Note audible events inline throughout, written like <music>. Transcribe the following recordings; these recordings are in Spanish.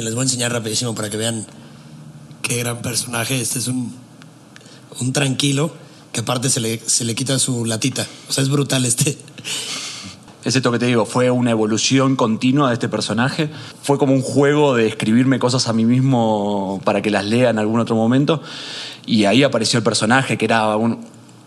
Les voy a enseñar rapidísimo para que vean qué gran personaje. Este es un, un tranquilo que aparte se le, se le quita su latita. O sea, es brutal este. <laughs> Es esto que te digo, fue una evolución continua de este personaje. Fue como un juego de escribirme cosas a mí mismo para que las lea en algún otro momento. Y ahí apareció el personaje, que era un,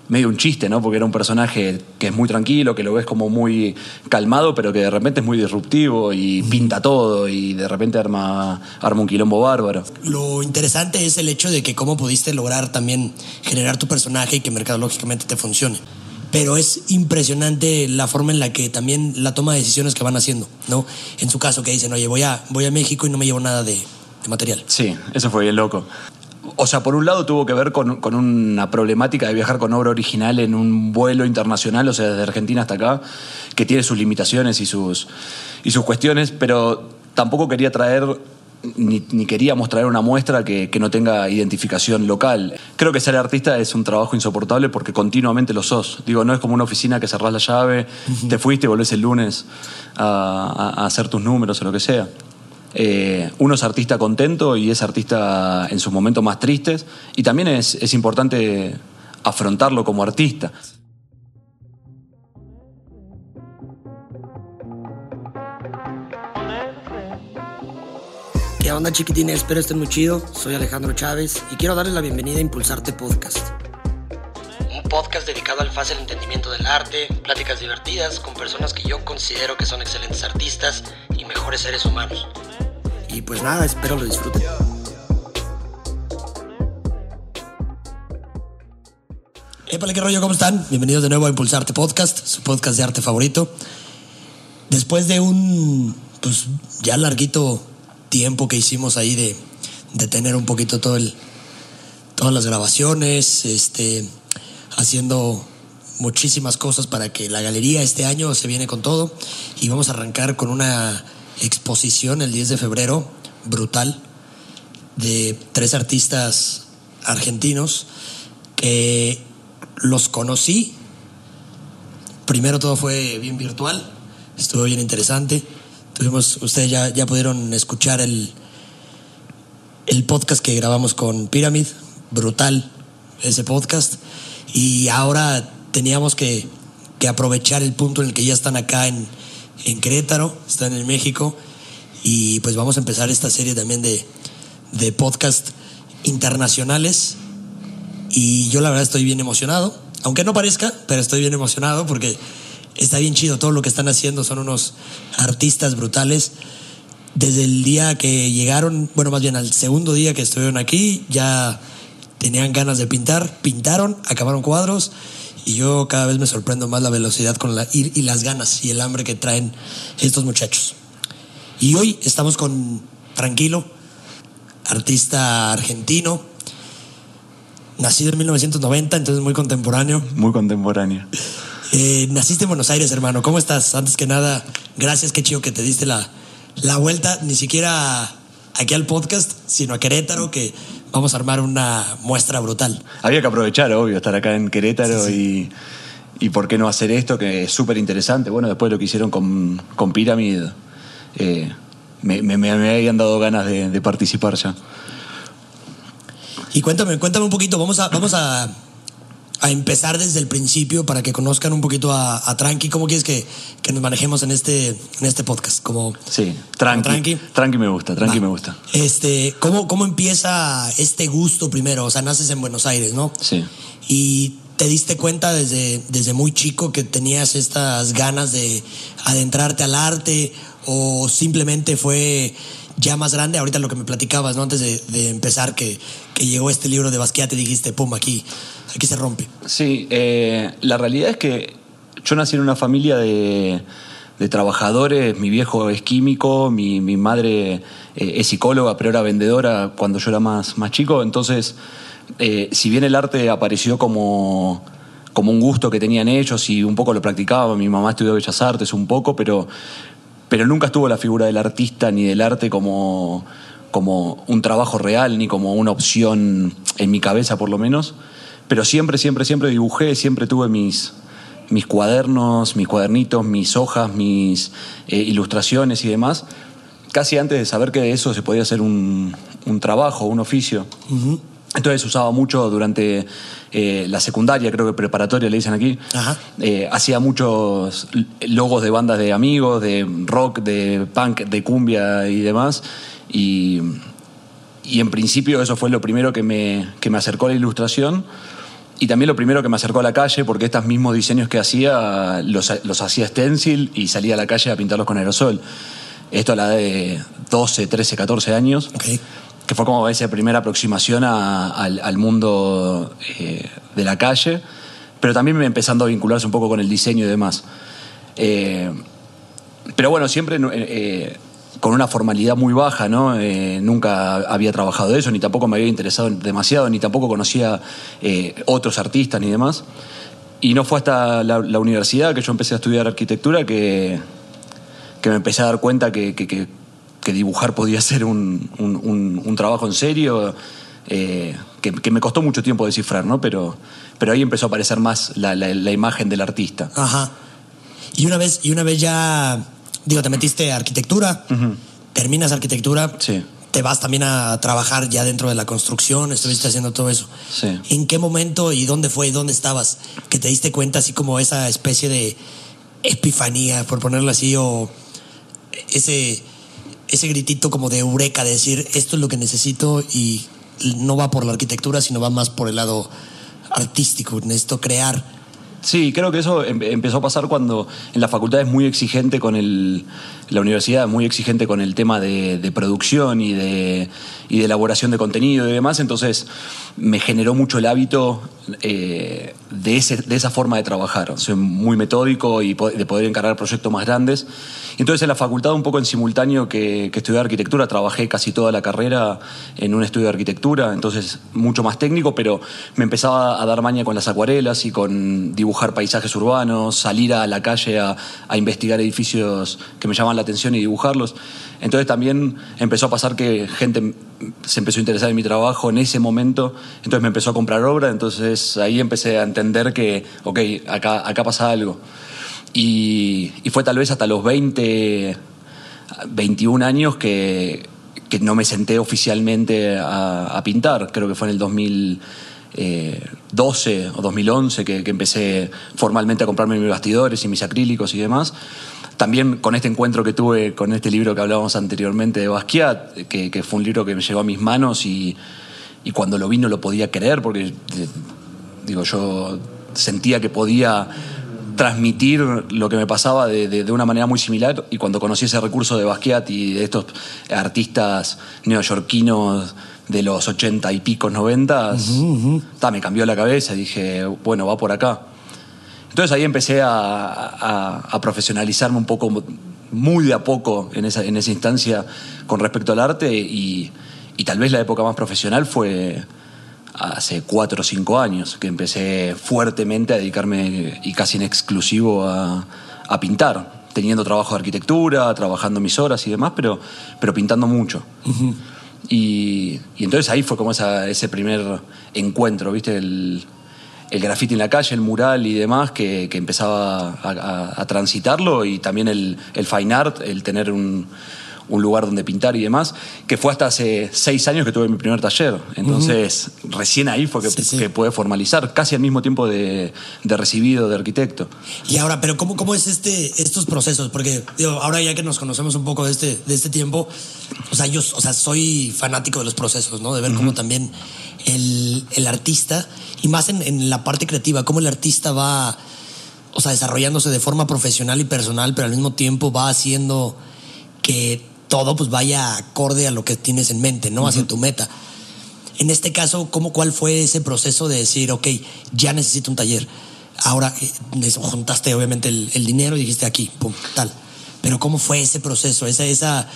medio un chiste, ¿no? Porque era un personaje que es muy tranquilo, que lo ves como muy calmado, pero que de repente es muy disruptivo y pinta todo y de repente arma, arma un quilombo bárbaro. Lo interesante es el hecho de que cómo pudiste lograr también generar tu personaje y que mercadológicamente te funcione pero es impresionante la forma en la que también la toma de decisiones que van haciendo, ¿no? En su caso, que dicen, oye, voy a, voy a México y no me llevo nada de, material. Sí, eso fue bien loco. O sea, por un lado tuvo que ver con, con, una problemática de viajar con obra original en un vuelo internacional, o sea, desde Argentina hasta acá, que tiene sus limitaciones y sus, y sus cuestiones, pero tampoco quería traer ni, queríamos traer una muestra que, no tenga identificación local. Creo que ser artista es un trabajo insoportable porque continuamente lo sos. Digo, no es como una oficina que cerrás la llave, te fuiste y volvés el lunes a, hacer tus números o lo que sea. Eh, uno es artista contento y es artista en sus momentos más tristes y también es, es importante afrontarlo como artista. ¿Qué onda chiquitines? Espero estén muy chido. Soy Alejandro Chávez y quiero darles la bienvenida a Impulsarte Podcast. Un podcast dedicado al fácil entendimiento del arte, pláticas divertidas con personas que yo considero que son excelentes artistas y mejores seres humanos. Y pues nada, espero lo disfruten. Qué rollo, ¿cómo están? Bienvenidos de nuevo a Impulsarte Podcast, su podcast de arte favorito. Después de un, pues ya larguito tiempo que hicimos ahí de, de tener un poquito todo el, todas las grabaciones, este, haciendo muchísimas cosas para que la galería este año se viene con todo y vamos a arrancar con una exposición el 10 de febrero brutal de tres artistas argentinos que los conocí. Primero todo fue bien virtual, estuvo bien interesante. Tuvimos, ustedes ya, ya pudieron escuchar el, el podcast que grabamos con Pyramid, brutal ese podcast. Y ahora teníamos que, que aprovechar el punto en el que ya están acá en, en Querétaro, están en México. Y pues vamos a empezar esta serie también de, de podcast internacionales. Y yo la verdad estoy bien emocionado, aunque no parezca, pero estoy bien emocionado porque está bien chido todo lo que están haciendo, son unos artistas brutales. Desde el día que llegaron, bueno, más bien al segundo día que estuvieron aquí, ya tenían ganas de pintar, pintaron, acabaron cuadros y yo cada vez me sorprendo más la velocidad con la, y, y las ganas y el hambre que traen estos muchachos. Y hoy estamos con Tranquilo, artista argentino, nacido en 1990, entonces muy contemporáneo. Muy contemporáneo. Eh, naciste en Buenos Aires, hermano. ¿Cómo estás? Antes que nada, gracias, qué chido que te diste la, la vuelta, ni siquiera aquí al podcast, sino a Querétaro, que vamos a armar una muestra brutal. Había que aprovechar, obvio, estar acá en Querétaro Y, y por qué no hacer esto, que es súper interesante. Bueno, después de lo que hicieron con, con Pyramid, eh, me, me, habían dado ganas de, de, participar ya. Y cuéntame, cuéntame un poquito, vamos a, vamos a a empezar desde el principio para que conozcan un poquito a, Tranqui. ¿Cómo quieres que, que, nos manejemos en este, en este podcast? Como, sí, tranqui, tranqui. me gusta, Tranqui me gusta. Este, ¿cómo, ¿Cómo empieza este gusto primero? O sea, naces en Buenos Aires, ¿no? Sí. Y te diste cuenta desde, desde muy chico que tenías estas ganas de adentrarte al arte o simplemente fue ya más grande, ahorita lo que me platicabas, ¿no? Antes de, de empezar, que, que, llegó este libro de Basquiat y dijiste, pum, aquí, aquí se rompe. Sí, eh, la realidad es que yo nací en una familia de, trabajadores, mi viejo es químico, mi, mi madre eh, es psicóloga, pero era vendedora cuando yo era más, más chico, entonces, eh, si bien el arte apareció como como un gusto que tenían ellos y un poco lo practicaba. Mi mamá estudió Bellas Artes un poco, pero, pero nunca estuvo la figura del artista ni del arte como, como un trabajo real, ni como una opción en mi cabeza por lo menos. Pero siempre, siempre, siempre dibujé, siempre tuve mis, mis cuadernos, mis cuadernitos, mis hojas, mis eh, ilustraciones y demás, casi antes de saber que de eso se podía hacer un, un trabajo, un oficio. Entonces usaba mucho durante eh, la secundaria, creo que preparatoria le dicen aquí. Ajá. Eh, hacía muchos logos de bandas de amigos, de rock, de punk, de cumbia y demás. Y, y en principio eso fue lo primero que me, que me acercó a la ilustración. Y también lo primero que me acercó a la calle, porque estos mismos diseños que hacía los, los hacía stencil y salía a la calle a pintarlos con aerosol. Esto a la de 12, 13, 14 años. Ok. Que fue como esa primera aproximación a- al, al mundo eh, de la calle, pero también me empezando a vincularse un poco con el diseño y demás. Eh, pero bueno, siempre eh, con una formalidad muy baja, ¿no? Eh, nunca había trabajado eso, ni tampoco me había interesado demasiado, ni tampoco conocía eh, otros artistas ni demás. Y no fue hasta la, universidad que yo empecé a estudiar arquitectura que, que me empecé a dar cuenta que, que- dibujar podía ser un, un- trabajo en serio, eh, que me costó mucho tiempo descifrar, ¿no? Pero, pero ahí empezó a aparecer más la, la- la imagen del artista. Ajá. Y una vez, y una vez ya, digo, te metiste a arquitectura, terminas arquitectura, Sí. te vas también a trabajar ya dentro de la construcción, estuviste haciendo todo eso. Sí. ¿En qué momento y dónde fue y dónde estabas que te diste cuenta así como esa especie de epifanía, por ponerlo así, o ese, ese gritito como de eureka, de decir, esto es lo que necesito y no va por la arquitectura, sino va más por el lado artístico, necesito crear. Sí, creo que eso em- empezó a pasar cuando en la facultad es muy exigente con el. La universidad muy exigente con el tema de, producción y de, elaboración de contenido y demás, entonces me generó mucho el hábito eh, de, esa forma de trabajar. Soy muy metódico y de poder encargar proyectos más grandes. Entonces en la facultad, un poco en simultáneo que, estudié arquitectura, trabajé casi toda la carrera en un estudio de arquitectura, entonces mucho más técnico, pero me empezaba a dar maña con las acuarelas y con dibujar paisajes urbanos, salir a la calle a, a investigar edificios que me llaman la atención y dibujarlos. Entonces también empezó a pasar que gente se empezó a interesar en mi trabajo en ese momento, entonces me empezó a comprar obra, entonces ahí empecé a entender que, ok, acá, acá pasa algo. Y, fue tal vez hasta los 20, 21 años que, que no me senté oficialmente a, pintar. Creo que fue en el 2012 o 2011 que, que empecé formalmente a comprarme mis bastidores y mis acrílicos y demás. También con este encuentro que tuve con este libro que hablábamos anteriormente de Basquiat, que, que fue un libro que me llegó a mis manos y, y cuando lo vi no lo podía creer porque, eh, digo, yo sentía que podía transmitir lo que me pasaba de, de- de una manera muy similar y cuando conocí ese recurso de Basquiat y de estos artistas neoyorquinos de los ochenta y picos, noventas, ta, me cambió la cabeza y dije, bueno, va por acá. Entonces ahí empecé a, a- a profesionalizarme un poco, muy de a poco en esa, en esa instancia con respecto al arte y, y tal vez la época más profesional fue hace cuatro o cinco años que empecé fuertemente a dedicarme y casi en exclusivo a, a pintar, teniendo trabajo de arquitectura, trabajando mis horas y demás, pero, pero pintando mucho. y, y entonces ahí fue como esa- ese primer encuentro, ¿viste? El, el grafiti en la calle, el mural y demás, que, que empezaba a, a- a transitarlo y también el, el fine art, el tener un, un lugar donde pintar y demás, que fue hasta hace seis años que tuve mi primer taller. Entonces, recién ahí fue que, Sí, sí. que pude formalizar, casi al mismo tiempo de, de recibido de arquitecto. Y ahora, pero ¿cómo, cómo es este, estos procesos? Porque digo, ahora ya que nos conocemos un poco de este, de este tiempo, o sea, yo o sea, soy fanático de los procesos, ¿no? De ver cómo también el, el artista, y más en, en la parte creativa, cómo el artista va, o sea, desarrollándose de forma profesional y personal, pero al mismo tiempo va haciendo que todo pues vaya acorde a lo que tienes en mente, ¿no? Hacia tu meta. En este caso, ¿cómo, ¿cuál fue ese proceso de decir, ok, ya necesito un taller? Ahora eh, juntaste obviamente el, el dinero y dijiste aquí, pum, tal. Pero ¿cómo fue ese proceso? Esa, esa,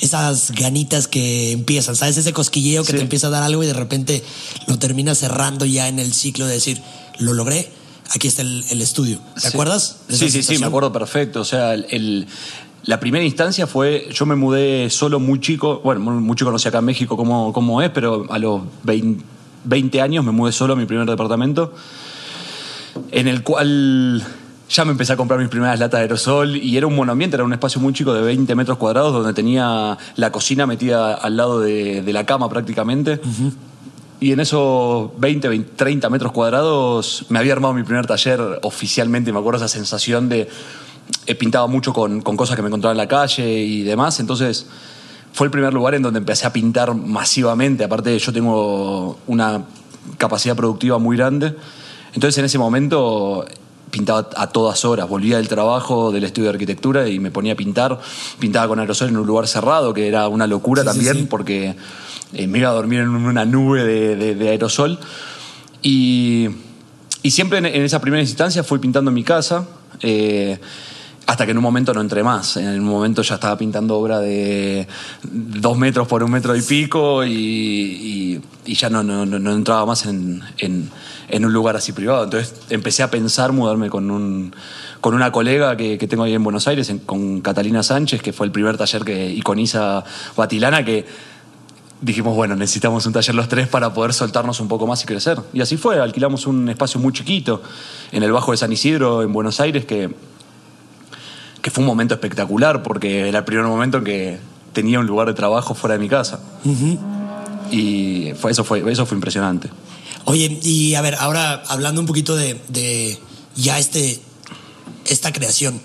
esas ganitas que empiezan, ¿sabes? Ese cosquilleo que Sí. te empieza a dar algo y de repente lo terminas cerrando ya en el ciclo de decir, lo logré, aquí está el, el estudio. ¿Te Sí. acuerdas? Sí, sí, sí, me acuerdo perfecto. O sea, el- el- la primera instancia fue, yo me mudé solo muy chico, bueno, muy muy chico no sé acá en México cómo, cómo es, pero a los 20, 20 años me mudé solo a mi primer departamento, en el cual ya me empecé a comprar mis primeras latas de aerosol y era un monoambiente, era un espacio muy chico de 20 metros cuadrados donde tenía la cocina metida al lado de, de la cama prácticamente. Y en esos 20, 20, 30 metros cuadrados me había armado mi primer taller oficialmente. Me acuerdo esa sensación de. He pintado mucho con, con cosas que me encontraba en la calle y demás. Entonces fue el primer lugar en donde empecé a pintar masivamente. Aparte, yo tengo una capacidad productiva muy grande. Entonces, en ese momento pintaba a todas horas. Volvía del trabajo, del estudio de arquitectura y me ponía a pintar. Pintaba con aerosol en un lugar cerrado, que era una locura Sí, sí, también, sí. porque eh, me iba a dormir en una nube de, de- de aerosol. Y, y siempre en, en esa primera instancia fui pintando en mi casa. eh, hasta que en un momento no entré más. En un momento ya estaba pintando obra de dos metros por un metro y pico y, y- y ya no, no- no- no entraba más en, en- en un lugar así privado. Entonces empecé a pensar mudarme con, un, con una colega que, que tengo ahí en Buenos Aires, en- con Catalina Sánchez, que fue el primer taller que iconiza Batilana, que dijimos, bueno, necesitamos un taller los tres para poder soltarnos un poco más y crecer. Y así fue, alquilamos un espacio muy chiquito en el Bajo de San Isidro, en Buenos Aires, que, que fue un momento espectacular porque era el primer momento en que tenía un lugar de trabajo fuera de mi casa. Y fue, eso, fue, eso fue impresionante. Oye, y a ver, ahora hablando un poquito de, de ya este, esta creación.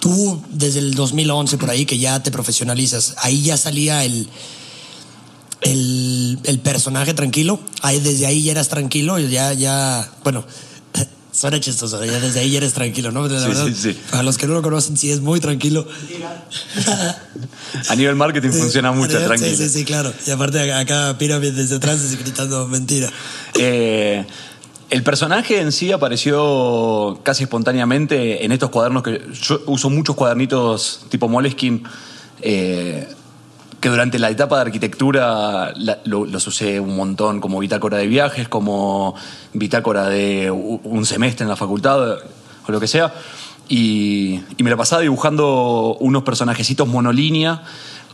Tú, desde el 2011 por ahí, que ya te profesionalizas, ahí ya salía el, el, el personaje tranquilo. Ahí, desde ahí ya eras tranquilo, ya, ya, bueno, <laughs> suena chistoso, ya desde ahí ya eres tranquilo, ¿no? La Sí, verdad, sí, sí. Para los que no lo conocen, sí es muy tranquilo. A nivel marketing funciona mucho, tranquilo. Sí, sí, sí, claro. Y aparte acá Pirámide desde atrás y gritando mentira. Eh, el personaje en sí apareció casi espontáneamente en estos cuadernos que yo uso muchos cuadernitos tipo Moleskine eh, que durante la etapa de arquitectura lo- los usé un montón como bitácora de viajes, como bitácora de un semestre en la facultad o lo que sea. Y, me la pasaba dibujando unos personajecitos monolínea.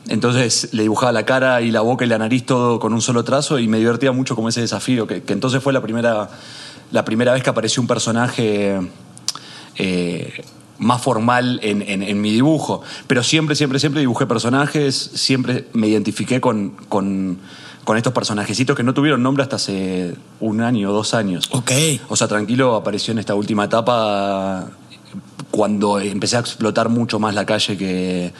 Entonces le dibujaba la cara y la boca y la nariz todo con un solo trazo y me divertía mucho como ese desafío, que, que entonces fue la primera, la primera vez que apareció un personaje eh, más formal en, en- en mi dibujo. Pero siempre, siempre, siempre dibujé personajes, siempre me identifiqué con, con, con estos personajecitos que no tuvieron nombre hasta hace un año o dos años. Ok. O sea, Tranquilo apareció en esta última etapa cuando empecé a explotar mucho más la calle que,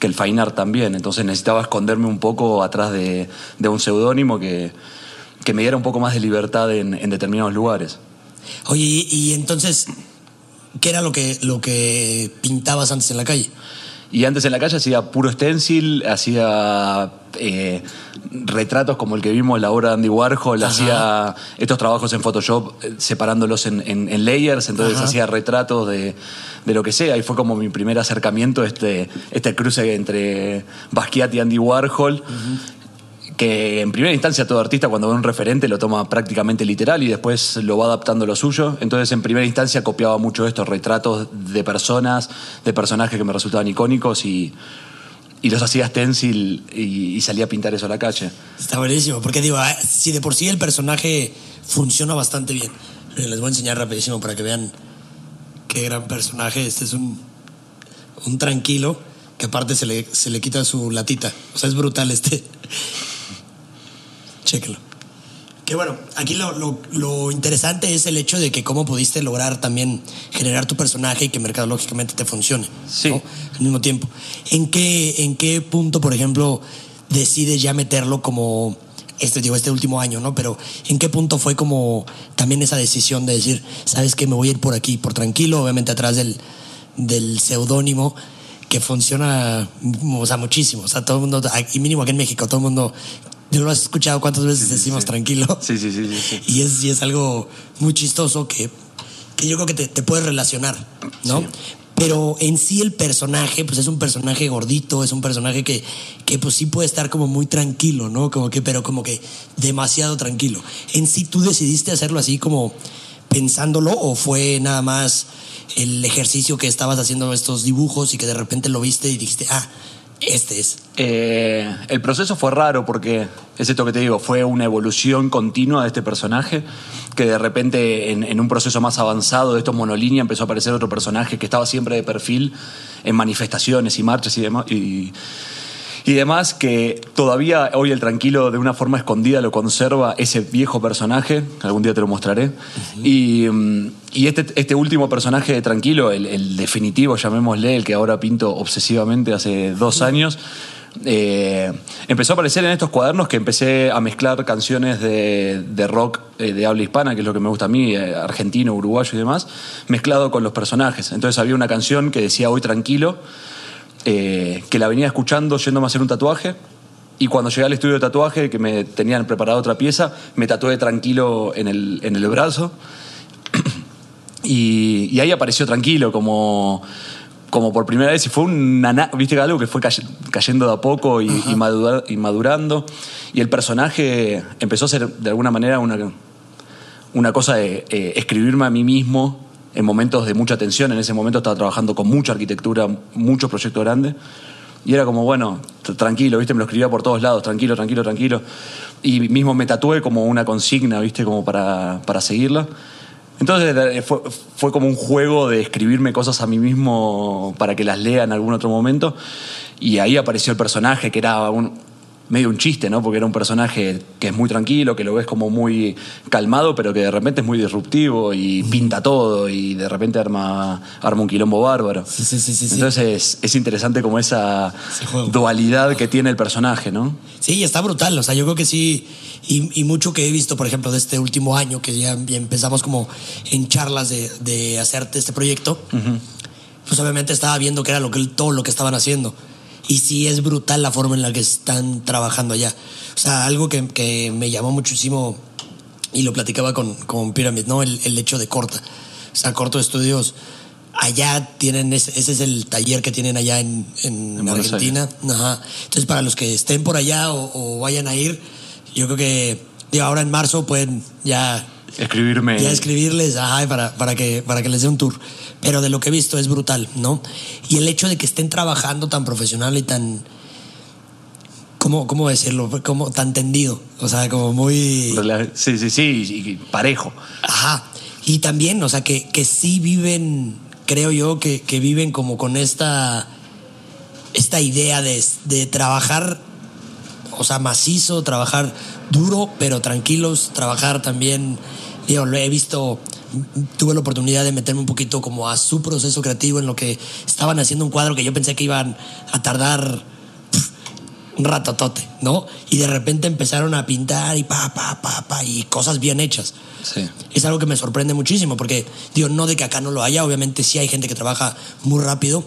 que el fine art también. Entonces necesitaba esconderme un poco atrás de, un seudónimo que, que me diera un poco más de libertad en, en determinados lugares. Oye, y, y entonces, ¿qué era lo que, lo que pintabas antes en la calle? Y antes en la calle hacía puro stencil, hacía eh, retratos como el que vimos en la obra de Andy Warhol, Ajá. hacía estos trabajos en Photoshop eh, separándolos en, en- en layers, entonces Ajá. hacía retratos de, de lo que sea. Y fue como mi primer acercamiento, este, este cruce entre Basquiat y Andy Warhol. Que en primera instancia todo artista cuando ve un referente lo toma prácticamente literal y después lo va adaptando a lo suyo. Entonces en primera instancia copiaba mucho estos retratos de personas, de personajes que me resultaban icónicos y, los hacía stencil y, salía a pintar eso a la calle. Está buenísimo, porque digo, ah, si de por sí el personaje funciona bastante bien. Les voy a enseñar rapidísimo para que vean qué gran personaje. Este es un, un tranquilo que aparte se le, se le quita su latita. O sea, es brutal este. Chéquelo. Que bueno, aquí lo, lo- lo interesante es el hecho de que cómo pudiste lograr también generar tu personaje y que mercadológicamente te funcione. Sí. ¿no? Al mismo tiempo. ¿En qué, ¿En qué punto, por ejemplo, decides ya meterlo como este, digo, este último año, ¿no? Pero ¿en qué punto fue como también esa decisión de decir, sabes que me voy a ir por aquí, por tranquilo, obviamente atrás del, del seudónimo que funciona, o sea, muchísimo. O sea, todo el mundo, y mínimo aquí en México, todo el mundo, yo lo has escuchado cuántas veces decimos sí. tranquilo. Sí, sí, sí, sí, sí. <laughs> Y es, y es algo muy chistoso que, que yo creo que te, te puedes relacionar, ¿no? Pero en sí el personaje, pues es un personaje gordito, es un personaje que, que pues sí puede estar como muy tranquilo, ¿no? Como que, pero como que demasiado tranquilo. En sí tú decidiste hacerlo así como pensándolo o fue nada más el ejercicio que estabas haciendo estos dibujos y que de repente lo viste y dijiste, ah, este es. Eh, el proceso fue raro porque, es esto que te digo, fue una evolución continua de este personaje, que de repente en, un proceso más avanzado de estos monolínea empezó a aparecer otro personaje que estaba siempre de perfil en manifestaciones y marchas y demás. Y, y demás, que todavía hoy el tranquilo de una forma escondida lo conserva ese viejo personaje, algún día te lo mostraré. y, mm, y este, este último personaje de tranquilo, el, el definitivo, llamémosle, el que ahora pinto obsesivamente hace dos años, eh, empezó a aparecer en estos cuadernos que empecé a mezclar canciones de, de rock eh, de habla hispana, que es lo que me gusta a mí, eh, argentino, uruguayo y demás, mezclado con los personajes. Entonces había una canción que decía Hoy Tranquilo, eh, que la venía escuchando yéndome a hacer un tatuaje. Y cuando llegué al estudio de tatuaje, que me tenían preparado otra pieza, me tatué tranquilo en el, en el brazo. <clears throat> Y, y ahí apareció tranquilo, como, como por primera vez. Y fue una, viste algo que fue cay- cayendo de a poco y, y madura- y madurando. Y el personaje empezó a ser de alguna manera una, una cosa de eh, escribirme a mí mismo en momentos de mucha tensión. En ese momento estaba trabajando con mucha arquitectura, muchos proyectos grandes. Y era como, bueno, tranquilo, ¿viste? Me lo escribía por todos lados, tranquilo, tranquilo, tranquilo. Y mismo me tatué como una consigna, ¿viste? Como para, para seguirla. Entonces fue, fue como un juego de escribirme cosas a mí mismo para que las lea en algún otro momento. Y ahí apareció el personaje, que era un, medio un chiste, ¿no? Porque era un personaje que es muy tranquilo, que lo ves como muy calmado, pero que de repente es muy disruptivo y pinta todo y de repente arma, arma un quilombo bárbaro. Sí, sí, sí, sí, sí. Entonces es, es interesante como esa dualidad que tiene el personaje, ¿no? Sí, está brutal. O sea, yo creo que sí. Y, y mucho que he visto, por ejemplo, de este último año, que ya, empezamos como en charlas de, de hacerte este proyecto, pues obviamente estaba viendo que era lo que, todo lo que estaban haciendo. Y sí es brutal la forma en la que están trabajando allá. O sea, algo que, que me llamó muchísimo y lo platicaba con, con Pyramid, ¿no? El, el hecho de Corta. O sea, Corto Estudios, allá tienen, ese, ese es el taller que tienen allá en, en Argentina. Ajá. Entonces, para los que estén por allá o, o vayan a ir, yo creo que digo, ahora en marzo pueden ya, Escribirme. ya escribirles ajá, para, para, que, para que les dé un tour. Pero de lo que he visto es brutal, ¿no? Y el hecho de que estén trabajando tan profesional y tan. ¿Cómo, cómo decirlo? Como tan tendido. O sea, como muy. Sí, sí, sí, y parejo. Ajá. Y también, o sea, que, que sí viven, creo yo, que, que viven como con esta, esta idea de, de trabajar, o sea, macizo, trabajar duro, pero tranquilos, trabajar también, digo, lo he visto, tuve la oportunidad de meterme un poquito como a su proceso creativo en lo que estaban haciendo un cuadro que yo pensé que iban a tardar un ratotote, ¿no? Y de repente empezaron a pintar y pa, pa, pa, pa, y cosas bien hechas. Sí. Es algo que me sorprende muchísimo, porque, digo, no de que acá no lo haya, obviamente sí hay gente que trabaja muy rápido,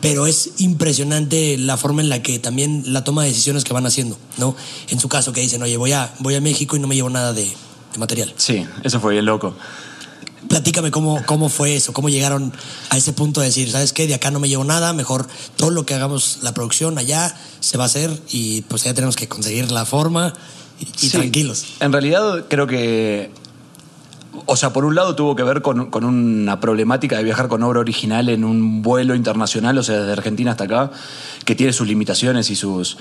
pero es impresionante la forma en la que también la toma de decisiones que van haciendo, ¿no? En su caso, que dicen, oye, voy a, voy a México y no me llevo nada de, de material. Sí, eso fue bien loco. Platícame cómo, cómo fue eso, cómo llegaron a ese punto de decir, ¿sabes qué? De acá no me llevo nada, mejor todo lo que hagamos la producción allá se va a hacer y pues ya tenemos que conseguir la forma y, Sí. tranquilos. En realidad creo que, o sea, por un lado tuvo que ver con, con una problemática de viajar con obra original en un vuelo internacional, o sea, desde Argentina hasta acá, que tiene sus limitaciones y sus,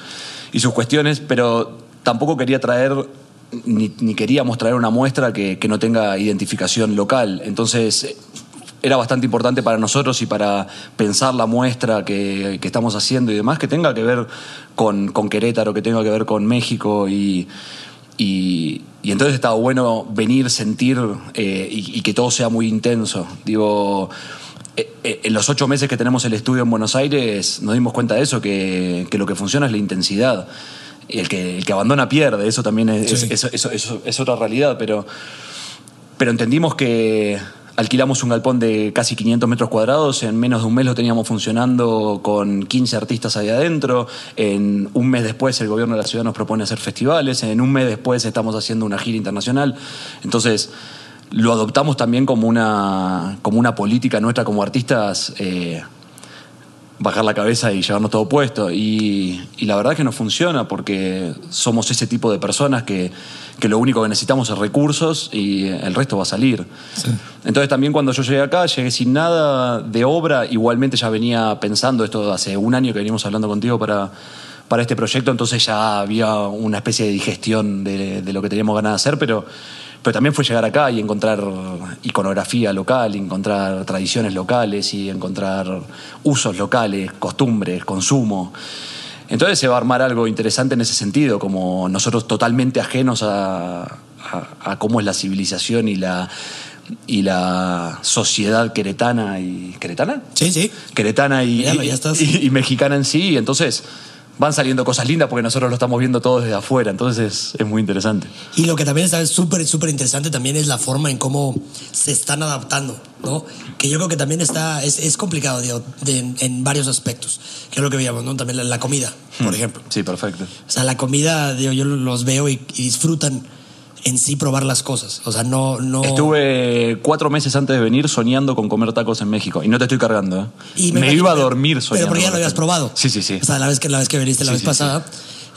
y sus cuestiones, pero tampoco quería traer, ni, ni queríamos traer una muestra que, que no tenga identificación local. Entonces, era bastante importante para nosotros y para pensar la muestra que, que estamos haciendo y demás, que tenga que ver con, con Querétaro, que tenga que ver con México y, y, y entonces estaba bueno venir, sentir eh, y, y que todo sea muy intenso. Digo, eh, eh, en los ocho meses que tenemos el estudio en Buenos Aires nos dimos cuenta de eso, que, que lo que funciona es la intensidad. El que, el que abandona pierde, eso también es, Sí. es otra realidad, pero, pero entendimos que alquilamos un galpón de casi 500 metros cuadrados, en menos de un mes lo teníamos funcionando con 15 artistas ahí adentro, en un mes después el gobierno de la ciudad nos propone hacer festivales, en un mes después estamos haciendo una gira internacional, entonces lo adoptamos también como una, como una política nuestra como artistas. eh, bajar la cabeza y llevarnos todo puesto. Y, y la verdad es que no funciona porque somos ese tipo de personas que, que lo único que necesitamos es recursos y el resto va a salir. Entonces también cuando yo llegué acá, llegué sin nada de obra, igualmente ya venía pensando, esto hace un año que venimos hablando contigo para, para este proyecto, entonces ya había una especie de digestión de, de lo que teníamos ganas de hacer, pero pero también fue llegar acá y encontrar iconografía local, encontrar tradiciones locales y encontrar usos locales, costumbres, consumo. Entonces se va a armar algo interesante en ese sentido, como nosotros totalmente ajenos a, a, a cómo es la civilización y la, y la sociedad queretana y. ¿Queretana? Sí, sí. Queretana y, Míralo, ya estás. y, y mexicana en sí. Entonces van saliendo cosas lindas porque nosotros lo estamos viendo todo desde afuera. Entonces es, es muy interesante. Y lo que también está súper, súper interesante también es la forma en cómo se están adaptando, ¿no? Que yo creo que también está, es, es complicado, digo, de- en, varios aspectos. Que es lo que veíamos, ¿no? También la, la comida, por Hmm. ejemplo. Sí, perfecto. O sea, la comida, digo, yo los veo y, y disfrutan en sí probar las cosas. O sea, no... no Estuve cuatro meses antes de venir soñando con comer tacos en México. Y no te estoy cargando, ¿eh? y me, iba a dormir soñando. Pero porque ya lo habías probado. Sí, sí, sí. O sea, la vez que, la vez que viniste la Sí, vez sí, pasada.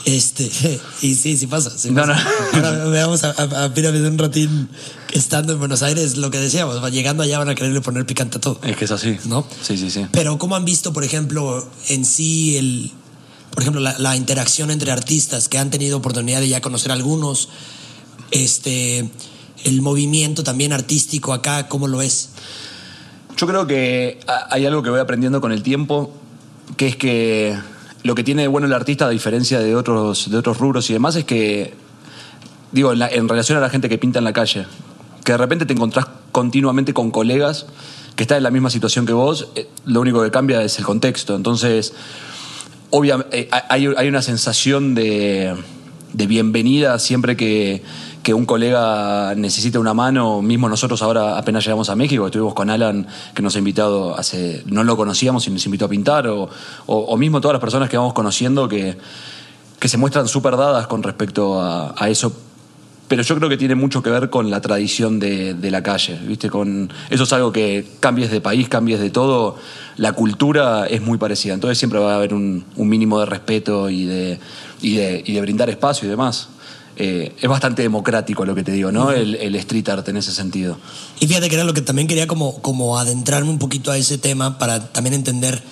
Este, <laughs> y sí, sí pasa. sí No, pasa. no. Ahora veamos a, a, a Pirámide un ratín estando en Buenos Aires, lo que decíamos, llegando allá van a quererle poner picante a todo. Es que es así. ¿No? Sí, sí, sí. Pero ¿cómo han visto, por ejemplo, en sí el, por ejemplo, la, la interacción entre artistas que han tenido oportunidad de ya conocer algunos, este, el movimiento también artístico acá, ¿cómo lo es? Yo creo que ha- hay algo que voy aprendiendo con el tiempo, que es que lo que tiene bueno el artista, a diferencia de otros, de otros rubros y demás, es que, digo, en, la- en relación a la gente que pinta en la calle, que de repente te encontrás continuamente con colegas que están en la misma situación que vos, eh, lo único que cambia es el contexto. Entonces, obviamente, hay, hay una sensación de, de bienvenida siempre que, que un colega necesita una mano. Mismo nosotros ahora apenas llegamos a México, estuvimos con Alan, que nos ha invitado hace. No lo conocíamos y nos invitó a pintar, o, o, mismo todas las personas que vamos conociendo que, que se muestran súper dadas con respecto a, eso. Pero yo creo que tiene mucho que ver con la tradición de, la calle, ¿viste? Con, eso es algo que cambies de país, cambies de todo, la cultura es muy parecida. Entonces siempre va a haber un, mínimo de respeto y de, y de brindar espacio y demás. Eh, es bastante democrático lo que te digo, ¿no? El, el street art en ese sentido. Y fíjate que era lo que también quería como, como adentrarme un poquito a ese tema para también entender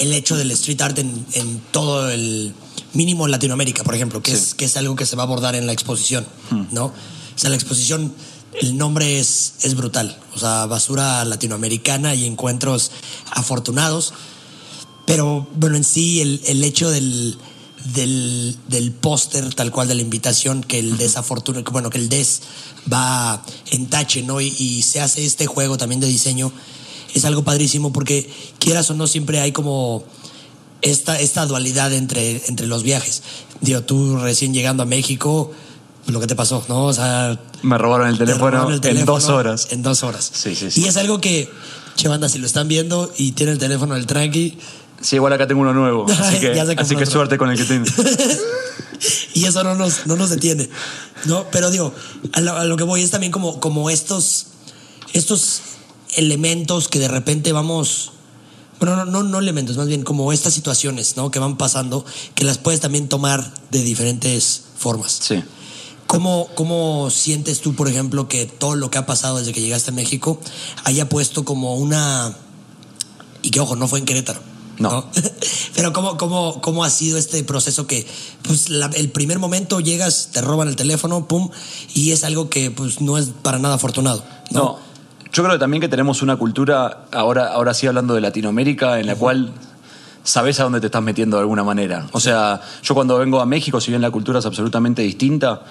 el hecho del street art en, en todo el mínimo en Latinoamérica, por ejemplo, que, Sí. es, que es algo que se va a abordar en la exposición, ¿no? O sea, la exposición, el nombre es, es brutal, o sea, basura latinoamericana y encuentros afortunados, pero bueno, en sí el, el hecho del, del, del póster tal cual de la invitación, que el desafortunado, que, bueno, que el des va en tache, ¿no? Y, y se hace este juego también de diseño, es algo padrísimo porque quieras o no siempre hay como esta, esta dualidad entre, entre los viajes. Digo, tú recién llegando a México, lo que te pasó, ¿no? O sea, Me robaron el te teléfono, robaron el en teléfono dos horas. En dos horas. Sí, sí, sí. Y es algo que, che, banda, si lo están viendo y tiene el teléfono del tranqui, Sí, igual acá tengo uno nuevo, <laughs> así que, así suerte con el que tengo. <laughs> y eso no nos, no nos detiene. ¿no? Pero digo, a lo, a lo que voy es también como, como estos, estos elementos que de repente vamos. Bueno, no, no, no elementos, más bien como estas situaciones ¿no? que van pasando, que las puedes también tomar de diferentes formas. Sí. ¿Cómo, ¿Cómo sientes tú, por ejemplo, que todo lo que ha pasado desde que llegaste a México haya puesto como una... Y que, ojo, no fue en Querétaro. No. <laughs> Pero ¿cómo, cómo, ¿cómo ha sido este proceso que, pues, la- el primer momento llegas, te roban el teléfono, pum, y es algo que, pues, no es para nada afortunado? No. No, yo creo también que tenemos una cultura, ahora, ahora sí hablando de Latinoamérica, en la cual sabes a dónde te estás metiendo de alguna manera. O sea, yo cuando vengo a México, si bien la cultura es absolutamente distinta,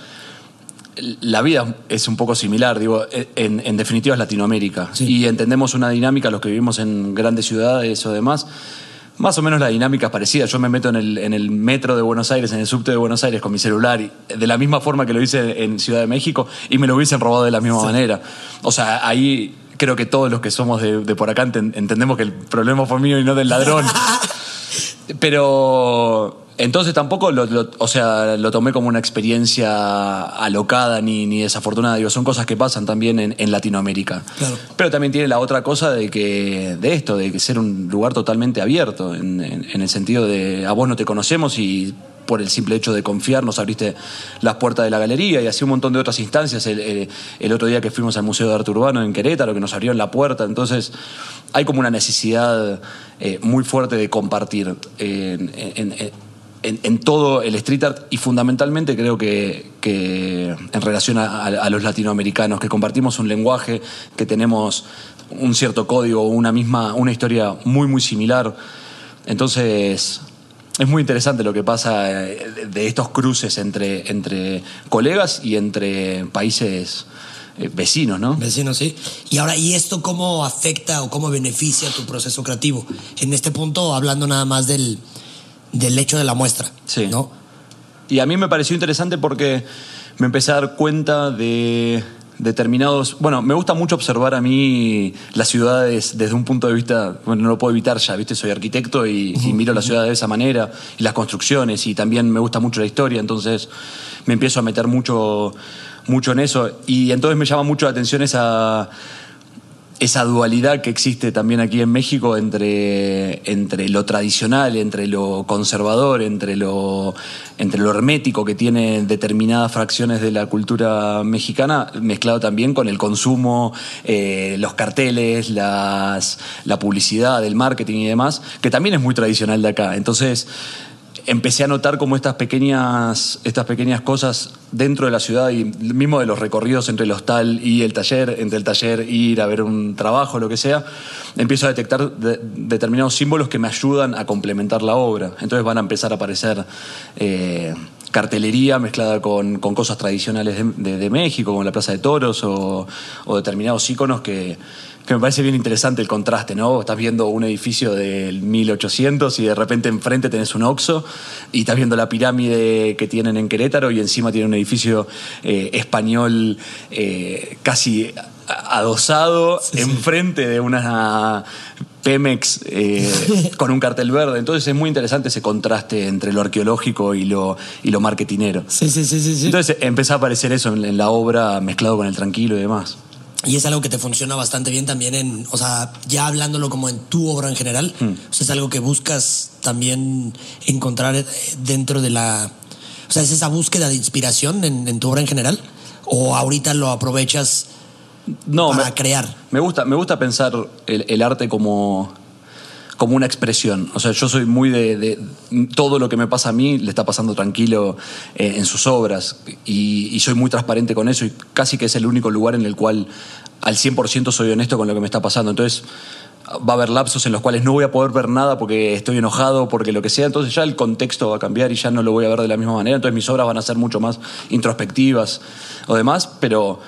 la vida es un poco similar, digo, en, en definitiva es Latinoamérica. Sí. Y entendemos una dinámica, los que vivimos en grandes ciudades o demás, más o menos la dinámica es parecida. Yo me meto en el, en el metro de Buenos Aires, en el subte de Buenos Aires con mi celular, y, de la misma forma que lo hice en Ciudad de México, y me lo hubiesen robado de la misma manera. O sea, ahí creo que todos los que somos de, de por acá enten- entendemos que el problema fue mío y no del ladrón. <laughs> Pero Entonces tampoco lo, lo- o sea, lo tomé como una experiencia alocada ni, ni desafortunada. Digo, son cosas que pasan también en, en Latinoamérica. Claro. Pero también tiene la otra cosa de que de esto, de que ser un lugar totalmente abierto, en, en- en el sentido de a vos no te conocemos y por el simple hecho de confiar nos abriste las puertas de la galería y así un montón de otras instancias. El, el- el otro día que fuimos al Museo de Arte Urbano en Querétaro, que nos abrieron la puerta. Entonces hay como una necesidad eh, muy fuerte de compartir en- en- en, todo el street art y fundamentalmente creo que, en relación a, a- a los latinoamericanos, que compartimos un lenguaje, que tenemos un cierto código, una misma, una historia muy, muy similar. Entonces, es muy interesante lo que pasa eh, de estos cruces entre, entre colegas y entre países eh, vecinos, ¿no? Vecinos, sí. Y ahora, ¿y esto cómo afecta o cómo beneficia tu proceso creativo? En este punto, hablando nada más del, del hecho de la muestra, Sí. ¿no? Y a mí me pareció interesante porque me empecé a dar cuenta de determinados... Bueno, me gusta mucho observar a mí las ciudades desde un punto de vista... Bueno, no lo puedo evitar ya, ¿viste? Soy arquitecto y, y miro la ciudad de esa manera y las construcciones y también me gusta mucho la historia, entonces me empiezo a meter mucho, mucho en eso y entonces me llama mucho la atención esa esa dualidad que existe también aquí en México entre, entre lo tradicional, entre lo conservador, entre lo, entre lo hermético que tiene determinadas fracciones de la cultura mexicana, mezclado también con el consumo, eh, los carteles, las, la publicidad, el marketing y demás, que también es muy tradicional de acá. Entonces, empecé a notar como estas pequeñas, estas pequeñas cosas dentro de la ciudad y mismo de los recorridos entre el hostal y el taller, entre el taller ir a ver un trabajo, lo que sea, empiezo a detectar de- determinados símbolos que me ayudan a complementar la obra. Entonces van a empezar a aparecer eh, cartelería mezclada con, con cosas tradicionales de México, como la Plaza de Toros o, o determinados íconos que, que me parece bien interesante el contraste, ¿no? Estás viendo un edificio del 1800 y de repente enfrente tenés un Oxxo y estás viendo la pirámide que tienen en Querétaro y encima tiene un edificio eh, español eh, casi adosado enfrente de una Pemex eh, <laughs> con un cartel verde. Entonces es muy interesante ese contraste entre lo arqueológico y lo, y lo marketinero. Sí, sí, sí, sí. sí. Entonces empezó a aparecer eso en, en la obra mezclado con el tranquilo y demás. Y es algo que te funciona bastante bien también en, o sea, ya hablándolo como en tu obra en general, o sea, es algo que buscas también encontrar eh, dentro de la, o sea, es esa búsqueda de inspiración en, en tu obra en general, o ahorita lo aprovechas No, para me- crear. Me gusta, me gusta pensar el, el arte como, como una expresión. O sea, yo soy muy de, Todo lo que me pasa a mí le está pasando tranquilo eh, en sus obras. Y, y soy muy transparente con eso y casi que es el único lugar en el cual al 100% soy honesto con lo que me está pasando. Entonces va a haber lapsos en los cuales no voy a poder ver nada porque estoy enojado, porque lo que sea. Entonces ya el contexto va a cambiar y ya no lo voy a ver de la misma manera. Entonces mis obras van a ser mucho más introspectivas o demás, pero